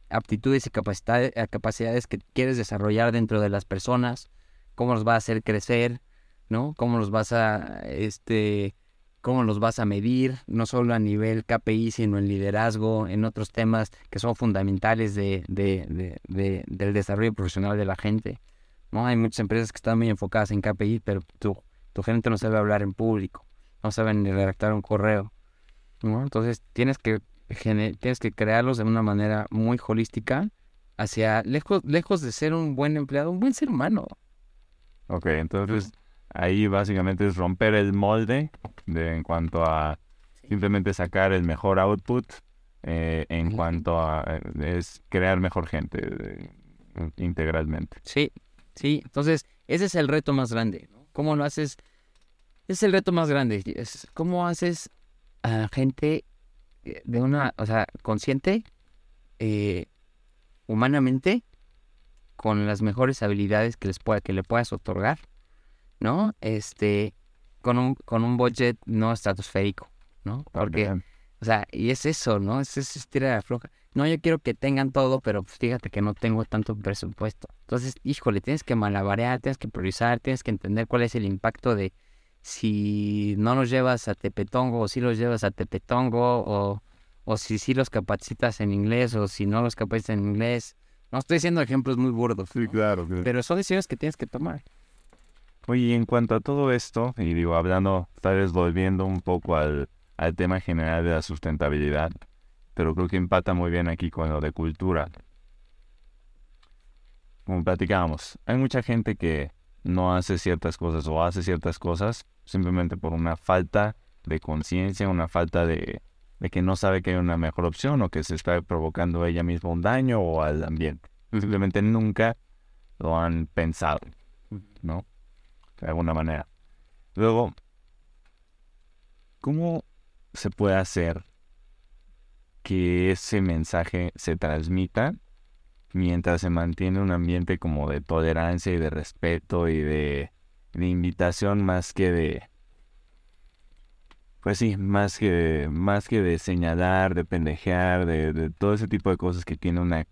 Speaker 2: aptitudes y capacidades, que quieres desarrollar dentro de las personas, cómo los vas a hacer crecer, ¿no? Cómo los vas a, este, cómo los vas a medir, no solo a nivel KPI, sino en liderazgo, en otros temas que son fundamentales de, de, de, del desarrollo profesional de la gente. ¿No? Hay muchas empresas que están muy enfocadas en KPI, pero tu, tu gente no sabe hablar en público, no sabe ni redactar un correo. ¿no? Entonces tienes que, tienes que crearlos de una manera muy holística hacia lejos, lejos de ser un buen empleado, un buen ser humano.
Speaker 1: Ok, entonces ahí básicamente es romper el molde de, en cuanto a simplemente sacar el mejor output, eh, en cuanto a eh, es crear mejor gente integralmente.
Speaker 2: Sí, ¿sí? Entonces, ese es el reto más grande, ¿no? ¿Cómo lo haces? es el reto más grande. Es ¿Cómo haces a gente eh, de una, o sea, consciente, eh, humanamente, con las mejores habilidades que les pueda, que le puedas otorgar, ¿no? Este, con un, con un budget no estratosférico, ¿no? Porque, o sea, y es eso, ¿no? Es, es estira floja no, yo quiero que tengan todo, pero pues, fíjate que no tengo tanto presupuesto. Entonces, híjole, tienes que malabarear, tienes que priorizar, tienes que entender cuál es el impacto de si no los llevas a Tepetongo o si los llevas a Tepetongo o, o si sí los capacitas en inglés o si no los capacitas en inglés. No estoy diciendo ejemplos muy burdos.
Speaker 1: Sí, claro.
Speaker 2: Pero son decisiones que tienes que tomar.
Speaker 1: Oye, en cuanto a todo esto, y digo, hablando, tal vez volviendo un poco al, al tema general de la sustentabilidad, pero creo que empata muy bien aquí con lo de cultura. Como platicábamos, hay mucha gente que no hace ciertas cosas o hace ciertas cosas simplemente por una falta de conciencia, una falta de, de, que no sabe que hay una mejor opción o que se está provocando ella misma un daño o al ambiente. Simplemente nunca lo han pensado, ¿no? De alguna manera. Luego, ¿cómo se puede hacer que ese mensaje se transmita mientras se mantiene un ambiente como de tolerancia y de respeto y de, invitación más que de pues sí, más que, más que de señalar, de pendejear, de, todo ese tipo de cosas que tiene una,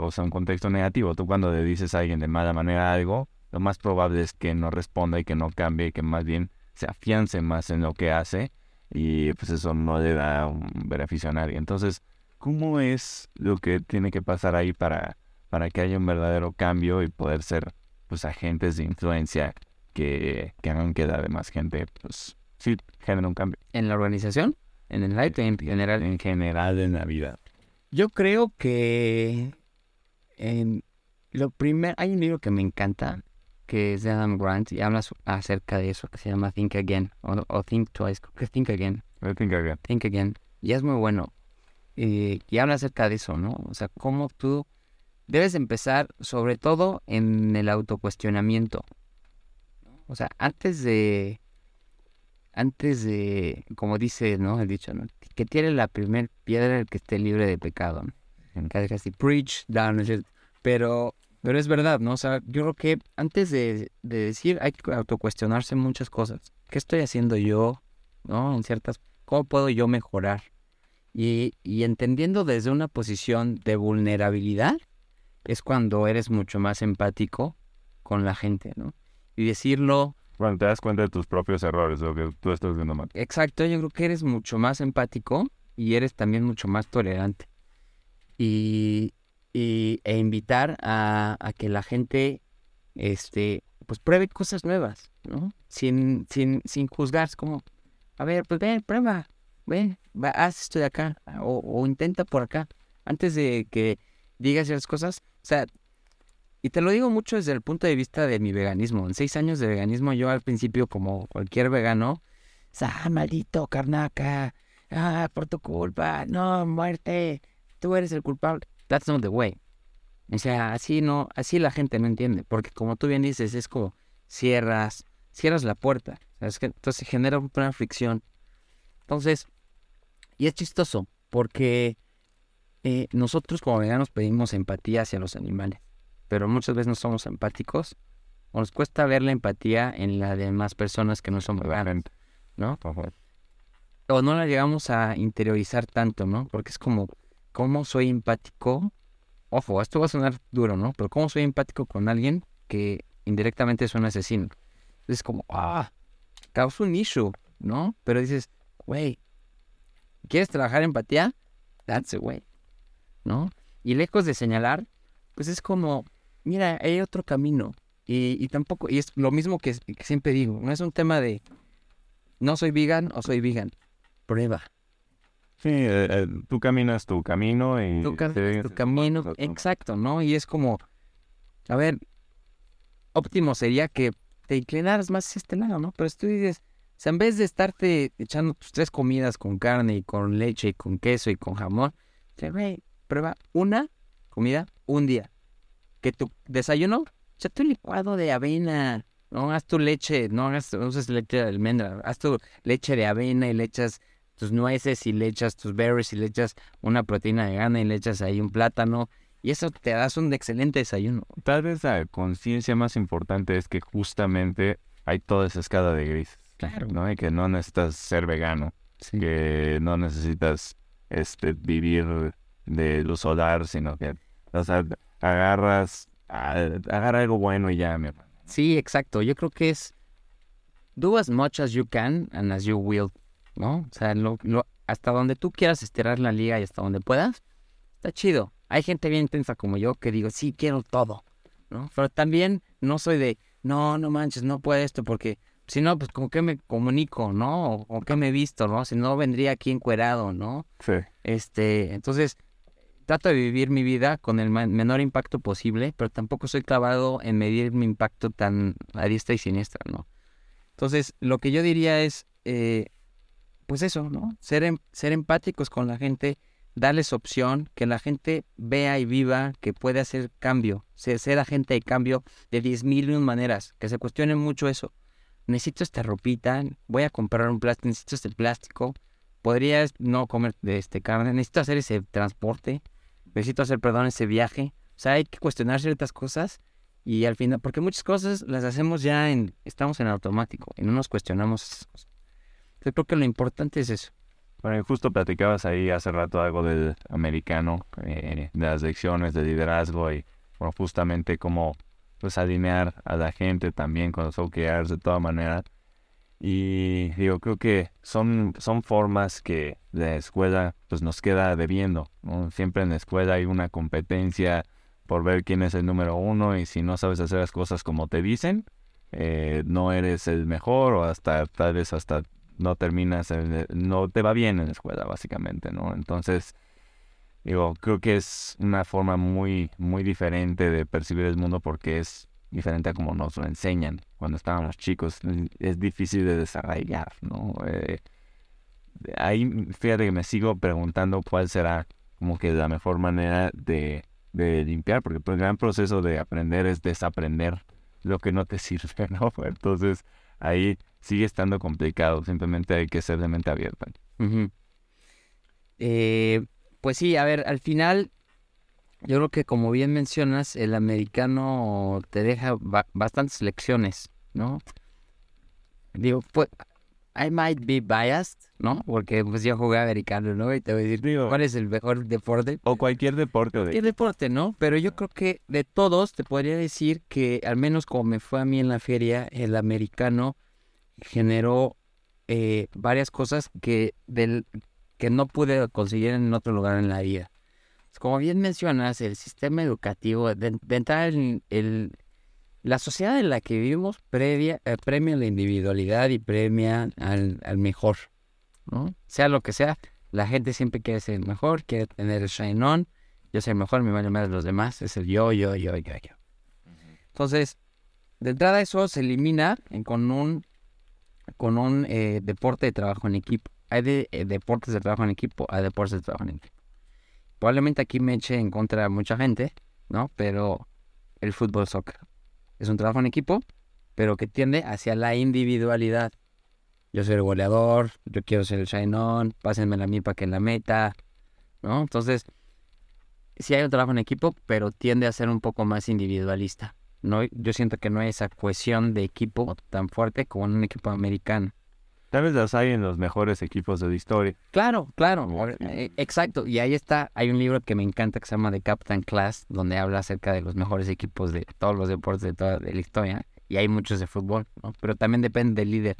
Speaker 1: o sea, un contexto negativo. Tú cuando le dices a alguien de mala manera algo, lo más probable es que no responda y que no cambie y que más bien se afiance más en lo que hace y pues eso no le da un beneficio a nadie. Entonces, ¿cómo es lo que tiene que pasar ahí para, para que haya un verdadero cambio y poder ser pues agentes de influencia que, que hagan que la demás gente pues sí genere un cambio?
Speaker 2: ¿En la organización? ¿En el life en general?
Speaker 1: En general en la vida.
Speaker 2: Yo creo que en lo primero, hay un libro que me encanta que es de Adam Grant y habla acerca de eso que se llama Think Again o, Think Twice, que Think Again.
Speaker 1: Think Again.
Speaker 2: Think Again. Y es muy bueno. y habla acerca de eso, ¿no? O sea, cómo tú debes empezar sobre todo en el autocuestionamiento. O sea, antes de antes de, como dice, ¿no? El dicho, ¿no? Que tiene la primer piedra el que esté libre de pecado, ¿no? Casi, casi, preach down, pero, pero es verdad, ¿no? O sea, yo creo que antes de, de decir hay que autocuestionarse muchas cosas. ¿Qué estoy haciendo yo, ¿no? En ciertas, ¿cómo puedo yo mejorar? Y, y entendiendo desde una posición de vulnerabilidad, es cuando eres mucho más empático con la gente, ¿no? Y decirlo...
Speaker 1: Cuando te das cuenta de tus propios errores, lo que tú estás viendo mal.
Speaker 2: Exacto, yo creo que eres mucho más empático y eres también mucho más tolerante. Y, y e invitar a, que la gente, este, pues pruebe cosas nuevas, ¿no? Sin, sin, sin juzgar, es como, a ver, pues ven, prueba, ven, va, haz esto de acá, o, intenta por acá, antes de que digas esas cosas, o sea, y te lo digo mucho desde el punto de vista de mi veganismo. En seis años de veganismo, yo al principio, como cualquier vegano, ah, maldito carnaca, ah, por tu culpa, no, muerte, tú eres el culpable. That's not the way. O sea, así no, así la gente no entiende, porque como tú bien dices, es como cierras, cierras la puerta, ¿sabes? Entonces genera una fricción. Entonces, y es chistoso, porque eh, nosotros como veganos pedimos empatía hacia los animales, pero muchas veces no somos empáticos o nos cuesta ver la empatía en las demás personas que no son veganas, ¿no? O no la llegamos a interiorizar tanto, ¿no? Porque es como, ¿cómo soy empático? Ojo, esto va a sonar duro, ¿no? Pero ¿cómo soy empático con alguien que indirectamente es un asesino? Es como, ah, causa un issue, ¿no? Pero dices, güey, ¿quieres trabajar empatía? That's the way. ¿no? Y lejos de señalar, pues es como, mira, hay otro camino. Y, y tampoco, y es lo mismo que, que, siempre digo, no es un tema de no soy vegan o soy vegan. Prueba.
Speaker 1: Sí, eh, eh, tú caminas tu camino y...
Speaker 2: Tú caminas tu camino, exacto, ¿no? Y es como, a ver, óptimo sería que te inclinaras más hacia este lado, ¿no? Pero si tú dices, o sea, en vez de estarte echando tus tres comidas con carne y con leche y con queso y con jamón, o güey, prueba una comida un día. Que tu desayuno, echa tu licuado de avena. No haz tu leche, no hagas, no uses leche de almendra, haz tu leche de avena y le echas tus nueces y le echas tus berries y le echas una proteína de gana y le echas ahí un plátano. Y eso te das un excelente desayuno.
Speaker 1: Tal vez la conciencia más importante es que justamente hay toda esa escala de gris.
Speaker 2: Claro.
Speaker 1: ¿no? Y que no necesitas ser vegano.
Speaker 2: Sí.
Speaker 1: Que no necesitas este, vivir de luz solar, sino que, o sea, agarras, agarra algo bueno y ya, mi hermano.
Speaker 2: Sí, exacto. Yo creo que es do as much as you can and as you will, ¿no? O sea, lo, lo, hasta donde tú quieras estirar la liga y hasta donde puedas, está chido. Hay gente bien intensa como yo que digo, sí, quiero todo, ¿no? Pero también no soy de, no, no manches, no puedo esto porque si no, pues con qué me comunico, ¿no? O qué me he visto, ¿no? Si no, vendría aquí encuerado, ¿no?
Speaker 1: Sí.
Speaker 2: Este, entonces, trato de vivir mi vida con el menor impacto posible, pero tampoco soy clavado en medir mi impacto tan a diestra y siniestra, ¿no? Entonces, lo que yo diría es, eh, pues eso, ¿no? Ser, em ser empáticos con la gente, darles opción, que la gente vea y viva que puede hacer cambio, ser, agente de cambio de diez mil y un maneras, que se cuestionen mucho eso. Necesito esta ropita, voy a comprar un plástico, necesito este plástico, podrías no comer de este carne, necesito hacer ese transporte, necesito hacer, perdón, ese viaje. O sea, hay que cuestionar ciertas cosas y al final, porque muchas cosas las hacemos ya en, estamos en automático y no nos cuestionamos esas cosas. Creo que lo importante es eso.
Speaker 1: Bueno, justo platicabas ahí hace rato algo del americano, eh, de las lecciones de liderazgo y bueno, justamente cómo pues alinear a la gente también con los OKRs de toda manera. Y digo, creo que son, son formas que la escuela pues nos queda debiendo. Siempre en la escuela hay una competencia por ver quién es el número uno y si no sabes hacer las cosas como te dicen, eh, no eres el mejor o hasta tal vez hasta no terminas, no te va bien en la escuela básicamente, ¿no? Entonces, digo, creo que es una forma muy, muy diferente de percibir el mundo porque es diferente a como nos lo enseñan cuando estábamos chicos. Es difícil de desarrollar, ¿no? Eh, ahí, fíjate que me sigo preguntando cuál será como que la mejor manera de, de limpiar, porque el gran proceso de aprender es desaprender lo que no te sirve, ¿no? Entonces, ahí sigue estando complicado. Simplemente hay que ser de mente abierta.
Speaker 2: Eh, pues sí, a ver, al final, yo creo que como bien mencionas, el americano te deja bastantes lecciones, ¿no? Digo, pues, I might be biased, ¿no? Porque pues yo jugué americano, ¿no? Y te voy a decir, ¿cuál es el mejor deporte?
Speaker 1: O cualquier deporte.
Speaker 2: Cualquier deporte, ¿no? Pero yo creo que de todos te podría decir que, al menos como me fue a mí en la feria, el americano generó eh, varias cosas que, del, que no pude conseguir en otro lugar en la vida. Como bien mencionas, el sistema educativo, de, entrar en el, la sociedad en la que vivimos eh, premia la individualidad y premia al, mejor. Sea lo que sea, la gente siempre quiere ser el mejor, quiere tener el shine on, yo soy el mejor, me vale más los demás, es el yo, yo, yo, yo, yo. Entonces, de entrada eso se elimina con un, con un eh, deporte de trabajo en equipo hay de, eh, deportes de trabajo en equipo, hay deportes de trabajo en equipo. Probablemente aquí me eche en contra de mucha gente, ¿no? Pero el fútbol soccer es un trabajo en equipo, pero que tiende hacia la individualidad. Yo soy el goleador, yo quiero ser el shine on, pásenme la mí para que la meta, ¿no? Entonces, sí hay un trabajo en equipo, pero tiende a ser un poco más individualista. No, yo siento que no hay esa cohesión de equipo tan fuerte como en un equipo americano.
Speaker 1: Tal vez las hay en los mejores equipos de la historia.
Speaker 2: Claro, claro, eh, exacto. Y ahí está, hay un libro que me encanta que se llama The Captain Class, donde habla acerca de los mejores equipos de todos los deportes de toda la historia. Y hay muchos de fútbol, ¿no? Pero también depende del líder,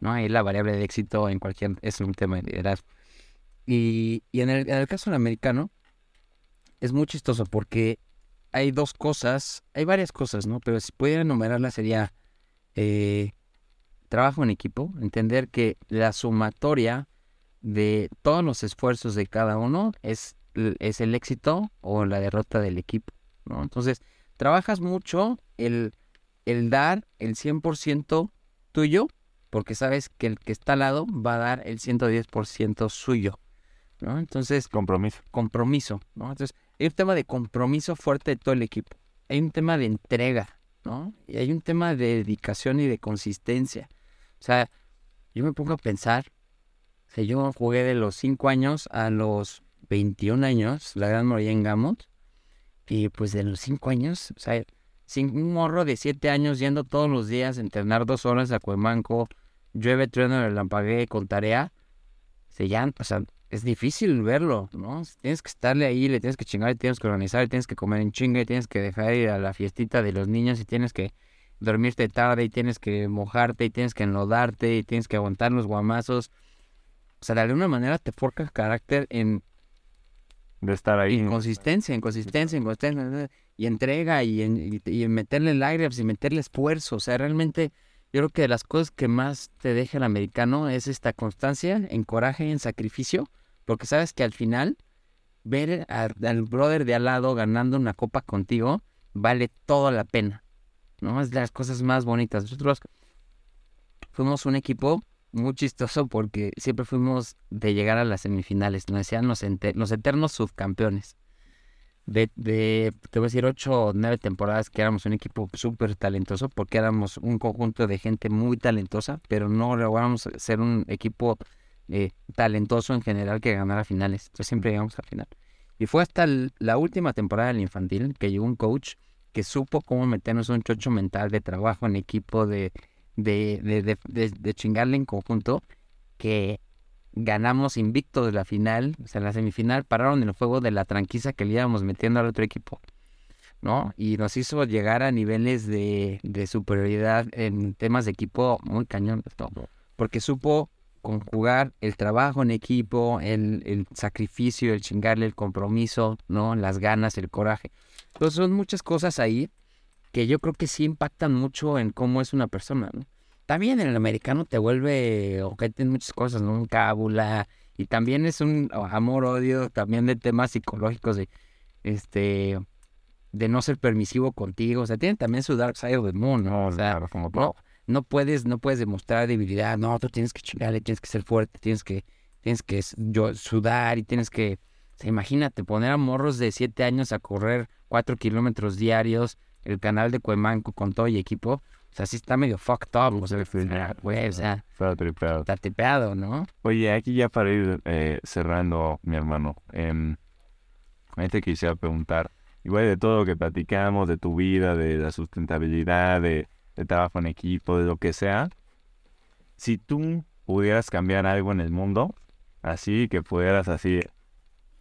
Speaker 2: ¿no? Ahí la variable de éxito en cualquier, es un tema de liderazgo. Y, y en, el, en el caso del americano, es muy chistoso porque hay dos cosas, hay varias cosas, ¿no? Pero si pudiera enumerarlas sería... Eh, trabajo en equipo, entender que la sumatoria de todos los esfuerzos de cada uno es, es el éxito o la derrota del equipo, ¿no? Entonces, trabajas mucho el, el dar el 100% tuyo, porque sabes que el que está al lado va a dar el 110% suyo, ¿no? Entonces...
Speaker 1: Compromiso.
Speaker 2: Compromiso, ¿no? Entonces, hay un tema de compromiso fuerte de todo el equipo. Hay un tema de entrega, ¿no? Y hay un tema de dedicación y de consistencia. O sea, yo me pongo a pensar, o yo jugué de los 5 años a los 21 años, la gran mayoría en Gamut, y pues de los 5 años, o sea, sin un morro de 7 años yendo todos los días a entrenar dos horas a Cuemanco, llueve, trueno, relampagué con tarea, se ya, o sea, es difícil verlo, ¿no? Tienes que estarle ahí, le tienes que chingar, tienes que organizar, tienes que comer en chingue, tienes que dejar ir a la fiestita de los niños y tienes que dormirte tarde y tienes que mojarte y tienes que enlodarte y tienes que aguantar los guamazos. O sea, de alguna manera te forja carácter en...
Speaker 1: De estar ahí.
Speaker 2: En consistencia, en consistencia, en consistencia. Y entrega y en, y, meterle el aire y meterle esfuerzo. O sea, realmente yo creo que de las cosas que más te deja el americano es esta constancia en coraje, en sacrificio. Porque sabes que al final ver al brother de al lado ganando una copa contigo vale toda la pena. ¿No? Es de las cosas más bonitas. Nosotros fuimos un equipo muy chistoso porque siempre fuimos de llegar a las semifinales. Nos decían los, eternos subcampeones. De, de, te voy a decir, ocho o nueve temporadas que éramos un equipo súper talentoso porque éramos un conjunto de gente muy talentosa, pero no logramos ser un equipo eh, talentoso en general que ganara finales. Entonces siempre llegamos a final. Y fue hasta la última temporada del infantil que llegó un coach que supo cómo meternos un chocho mental de trabajo en equipo, de, de, de, chingarle en conjunto, que ganamos invicto de la final, o sea, en la semifinal pararon el fuego de la tranquiza que le íbamos metiendo al otro equipo, ¿no? Y nos hizo llegar a niveles de, de superioridad en temas de equipo muy cañón, porque supo conjugar el trabajo en equipo, el, el sacrificio, el chingarle, el compromiso, ¿no? Las ganas, el coraje. Entonces son muchas cosas ahí que yo creo que sí impactan mucho en cómo es una persona, ¿no? También en el americano te vuelve objeto en muchas cosas, ¿no? Un cábula. Y también es un amor-odio también de temas psicológicos de, este, de no ser permisivo contigo. O sea, tiene también su dark side of the moon, ¿no? O sea, como, no, no puedes, no puedes demostrar debilidad. No, tú tienes que chingarle, tienes que ser fuerte, tienes que, tienes que sudar y tienes que imagínate, poner a morros de 7 años a correr 4 kilómetros diarios, el canal de Cuemanco con todo y equipo. O sea, sí está medio fucked up, o sea, güey, o sea, está tripeado, ¿no?
Speaker 1: Oye, aquí ya para ir eh, cerrando, mi hermano, eh, ahí te quisiera preguntar, igual de todo lo que platicamos, de tu vida, de la sustentabilidad, de, de trabajo en equipo, de lo que sea, si tú pudieras cambiar algo en el mundo, así que pudieras así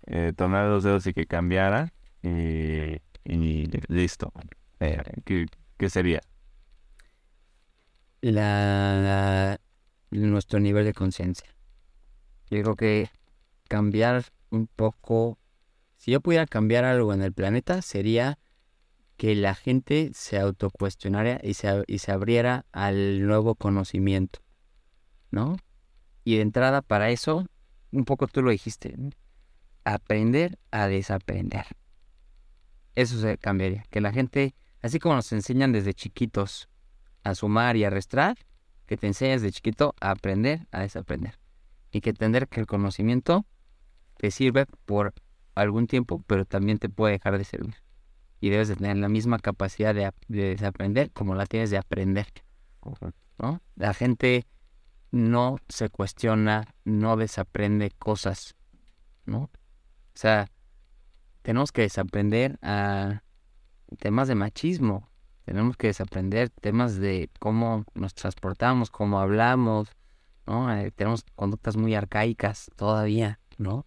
Speaker 1: eh, tomar los dedos y que cambiara, y, listo, eh, ¿qué, ¿qué sería?
Speaker 2: la, nuestro nivel de conciencia. Yo creo que cambiar un poco, si yo pudiera cambiar algo en el planeta, sería que la gente se autocuestionara y se, y se abriera al nuevo conocimiento, ¿no? Y de entrada para eso, un poco tú lo dijiste, aprender a desaprender. Eso se cambiaría, que la gente, así como nos enseñan desde chiquitos a sumar y a restar, que te enseñes de chiquito a aprender, a desaprender. Y que entender que el conocimiento te sirve por algún tiempo, pero también te puede dejar de servir. Y debes de tener la misma capacidad de, desaprender como la tienes de aprender. ¿no? La gente no se cuestiona, no desaprende cosas. ¿no? O sea, tenemos que desaprender a temas de machismo, tenemos que desaprender temas de cómo nos transportamos, cómo hablamos, ¿no? Eh, tenemos conductas muy arcaicas todavía, ¿no?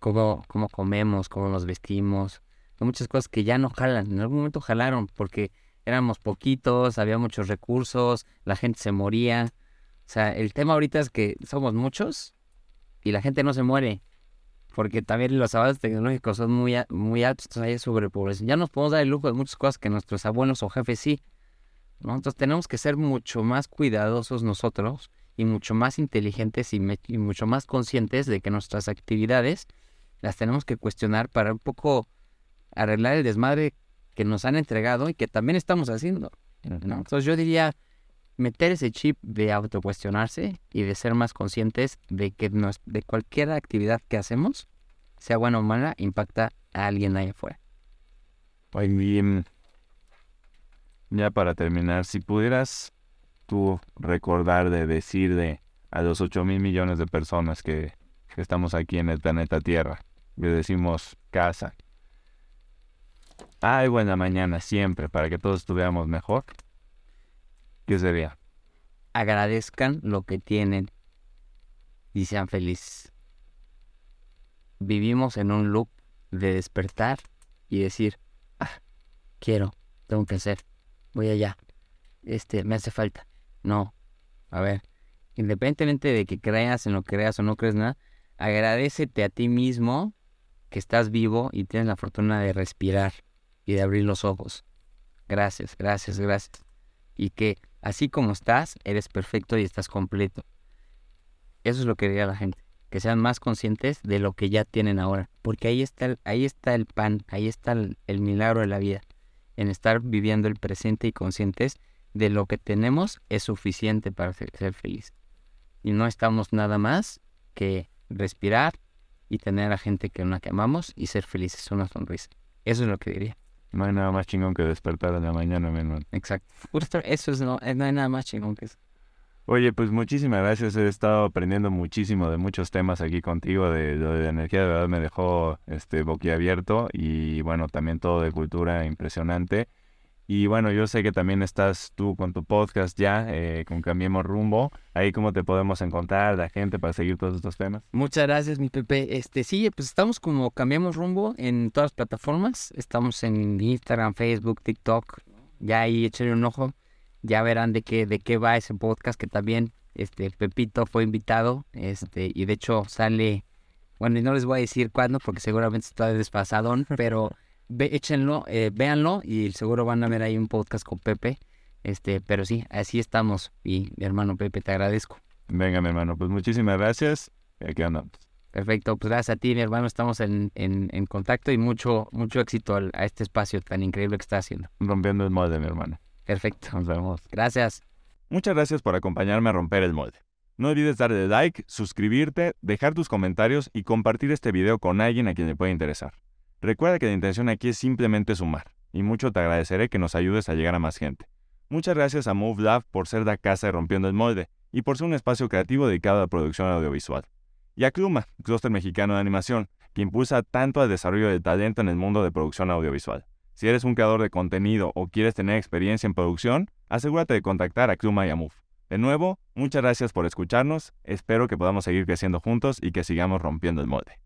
Speaker 2: Cómo, cómo comemos, cómo nos vestimos. Hay muchas cosas que ya no jalan. En algún momento jalaron porque éramos poquitos, había muchos recursos, la gente se moría. O sea, el tema ahorita es que somos muchos y la gente no se muere porque también los avances tecnológicos son muy, muy altos, entonces hay sobrepoblación. Ya nos podemos dar el lujo de muchas cosas que nuestros abuelos o jefes sí. ¿no? Entonces tenemos que ser mucho más cuidadosos nosotros y mucho más inteligentes y, y, mucho más conscientes de que nuestras actividades las tenemos que cuestionar para un poco arreglar el desmadre que nos han entregado y que también estamos haciendo. ¿no? Entonces yo diría meter ese chip de autocuestionarse y de ser más conscientes de que de cualquier actividad que hacemos, sea buena o mala, impacta a alguien ahí afuera.
Speaker 1: bien. Ya para terminar, si pudieras tú recordar de decir de a los 8 mil millones de personas que, que estamos aquí en el planeta Tierra, le decimos casa. Ay, buena mañana siempre para que todos estuviéramos mejor. ¿Qué sería?
Speaker 2: Agradezcan lo que tienen y sean felices. Vivimos en un loop de despertar y decir, ah, quiero, tengo que hacer, voy allá, este, me hace falta. No, a ver, independientemente de que creas en lo que creas o no crees nada, agradecete a ti mismo que estás vivo y tienes la fortuna de respirar y de abrir los ojos. Gracias, gracias, gracias. Y que Así como estás, eres perfecto y estás completo. Eso es lo que diría la gente, que sean más conscientes de lo que ya tienen ahora, porque ahí está el, ahí está el pan, ahí está el, milagro de la vida, en estar viviendo el presente y conscientes de lo que tenemos es suficiente para ser, feliz. Y no estamos nada más que respirar y tener a gente que una que amamos y ser felices, una sonrisa. Eso es lo que diría.
Speaker 1: No hay nada más chingón que despertar en la mañana, mi hermano.
Speaker 2: Exacto. Eso es, no, eh, no hay nada más chingón que eso.
Speaker 1: Oye, pues muchísimas gracias. He estado aprendiendo muchísimo de muchos temas aquí contigo. De lo de energía, de verdad me dejó este boquiabierto. Y bueno, también todo de cultura impresionante. Y bueno, yo sé que también estás tú con tu podcast ya, eh, con Cambiemos Rumbo. Ahí cómo te podemos encontrar, la gente, para seguir todos estos temas.
Speaker 2: Muchas gracias, mi Pepe. Este, sí, pues estamos como Cambiemos Rumbo en todas las plataformas. Estamos en Instagram, Facebook, TikTok. Ya ahí échenle un ojo. Ya verán de qué, de qué va ese podcast que también este Pepito fue invitado. Este, y de hecho sale, bueno, y no les voy a decir cuándo, porque seguramente está desfasadón, pero ve, échenlo, eh, véanlo y seguro van a ver ahí un podcast con Pepe. Este, pero sí, así estamos. Y mi hermano Pepe, te agradezco.
Speaker 1: Venga, mi hermano, pues muchísimas gracias. Y aquí andamos.
Speaker 2: Perfecto, pues gracias a ti, mi hermano. Estamos en, en, en contacto y mucho, mucho éxito a este espacio tan increíble que está haciendo.
Speaker 1: Rompiendo el molde, mi hermano.
Speaker 2: Perfecto.
Speaker 1: Nos vemos.
Speaker 2: Gracias.
Speaker 3: Muchas gracias por acompañarme a romper el molde. No olvides darle like, suscribirte, dejar tus comentarios y compartir este video con alguien a quien le pueda interesar. Recuerda que la intención aquí es simplemente sumar, y mucho te agradeceré que nos ayudes a llegar a más gente.
Speaker 1: Muchas gracias a MoveLab por ser la casa de Rompiendo el Molde y por ser un espacio creativo dedicado a producción audiovisual. Y a Cluma, clúster mexicano de animación, que impulsa tanto al desarrollo del talento en el mundo de producción audiovisual. Si eres un creador de contenido o quieres tener experiencia en producción, asegúrate de contactar a Cluma y a Move. De nuevo, muchas gracias por escucharnos, espero que podamos seguir creciendo juntos y que sigamos rompiendo el molde.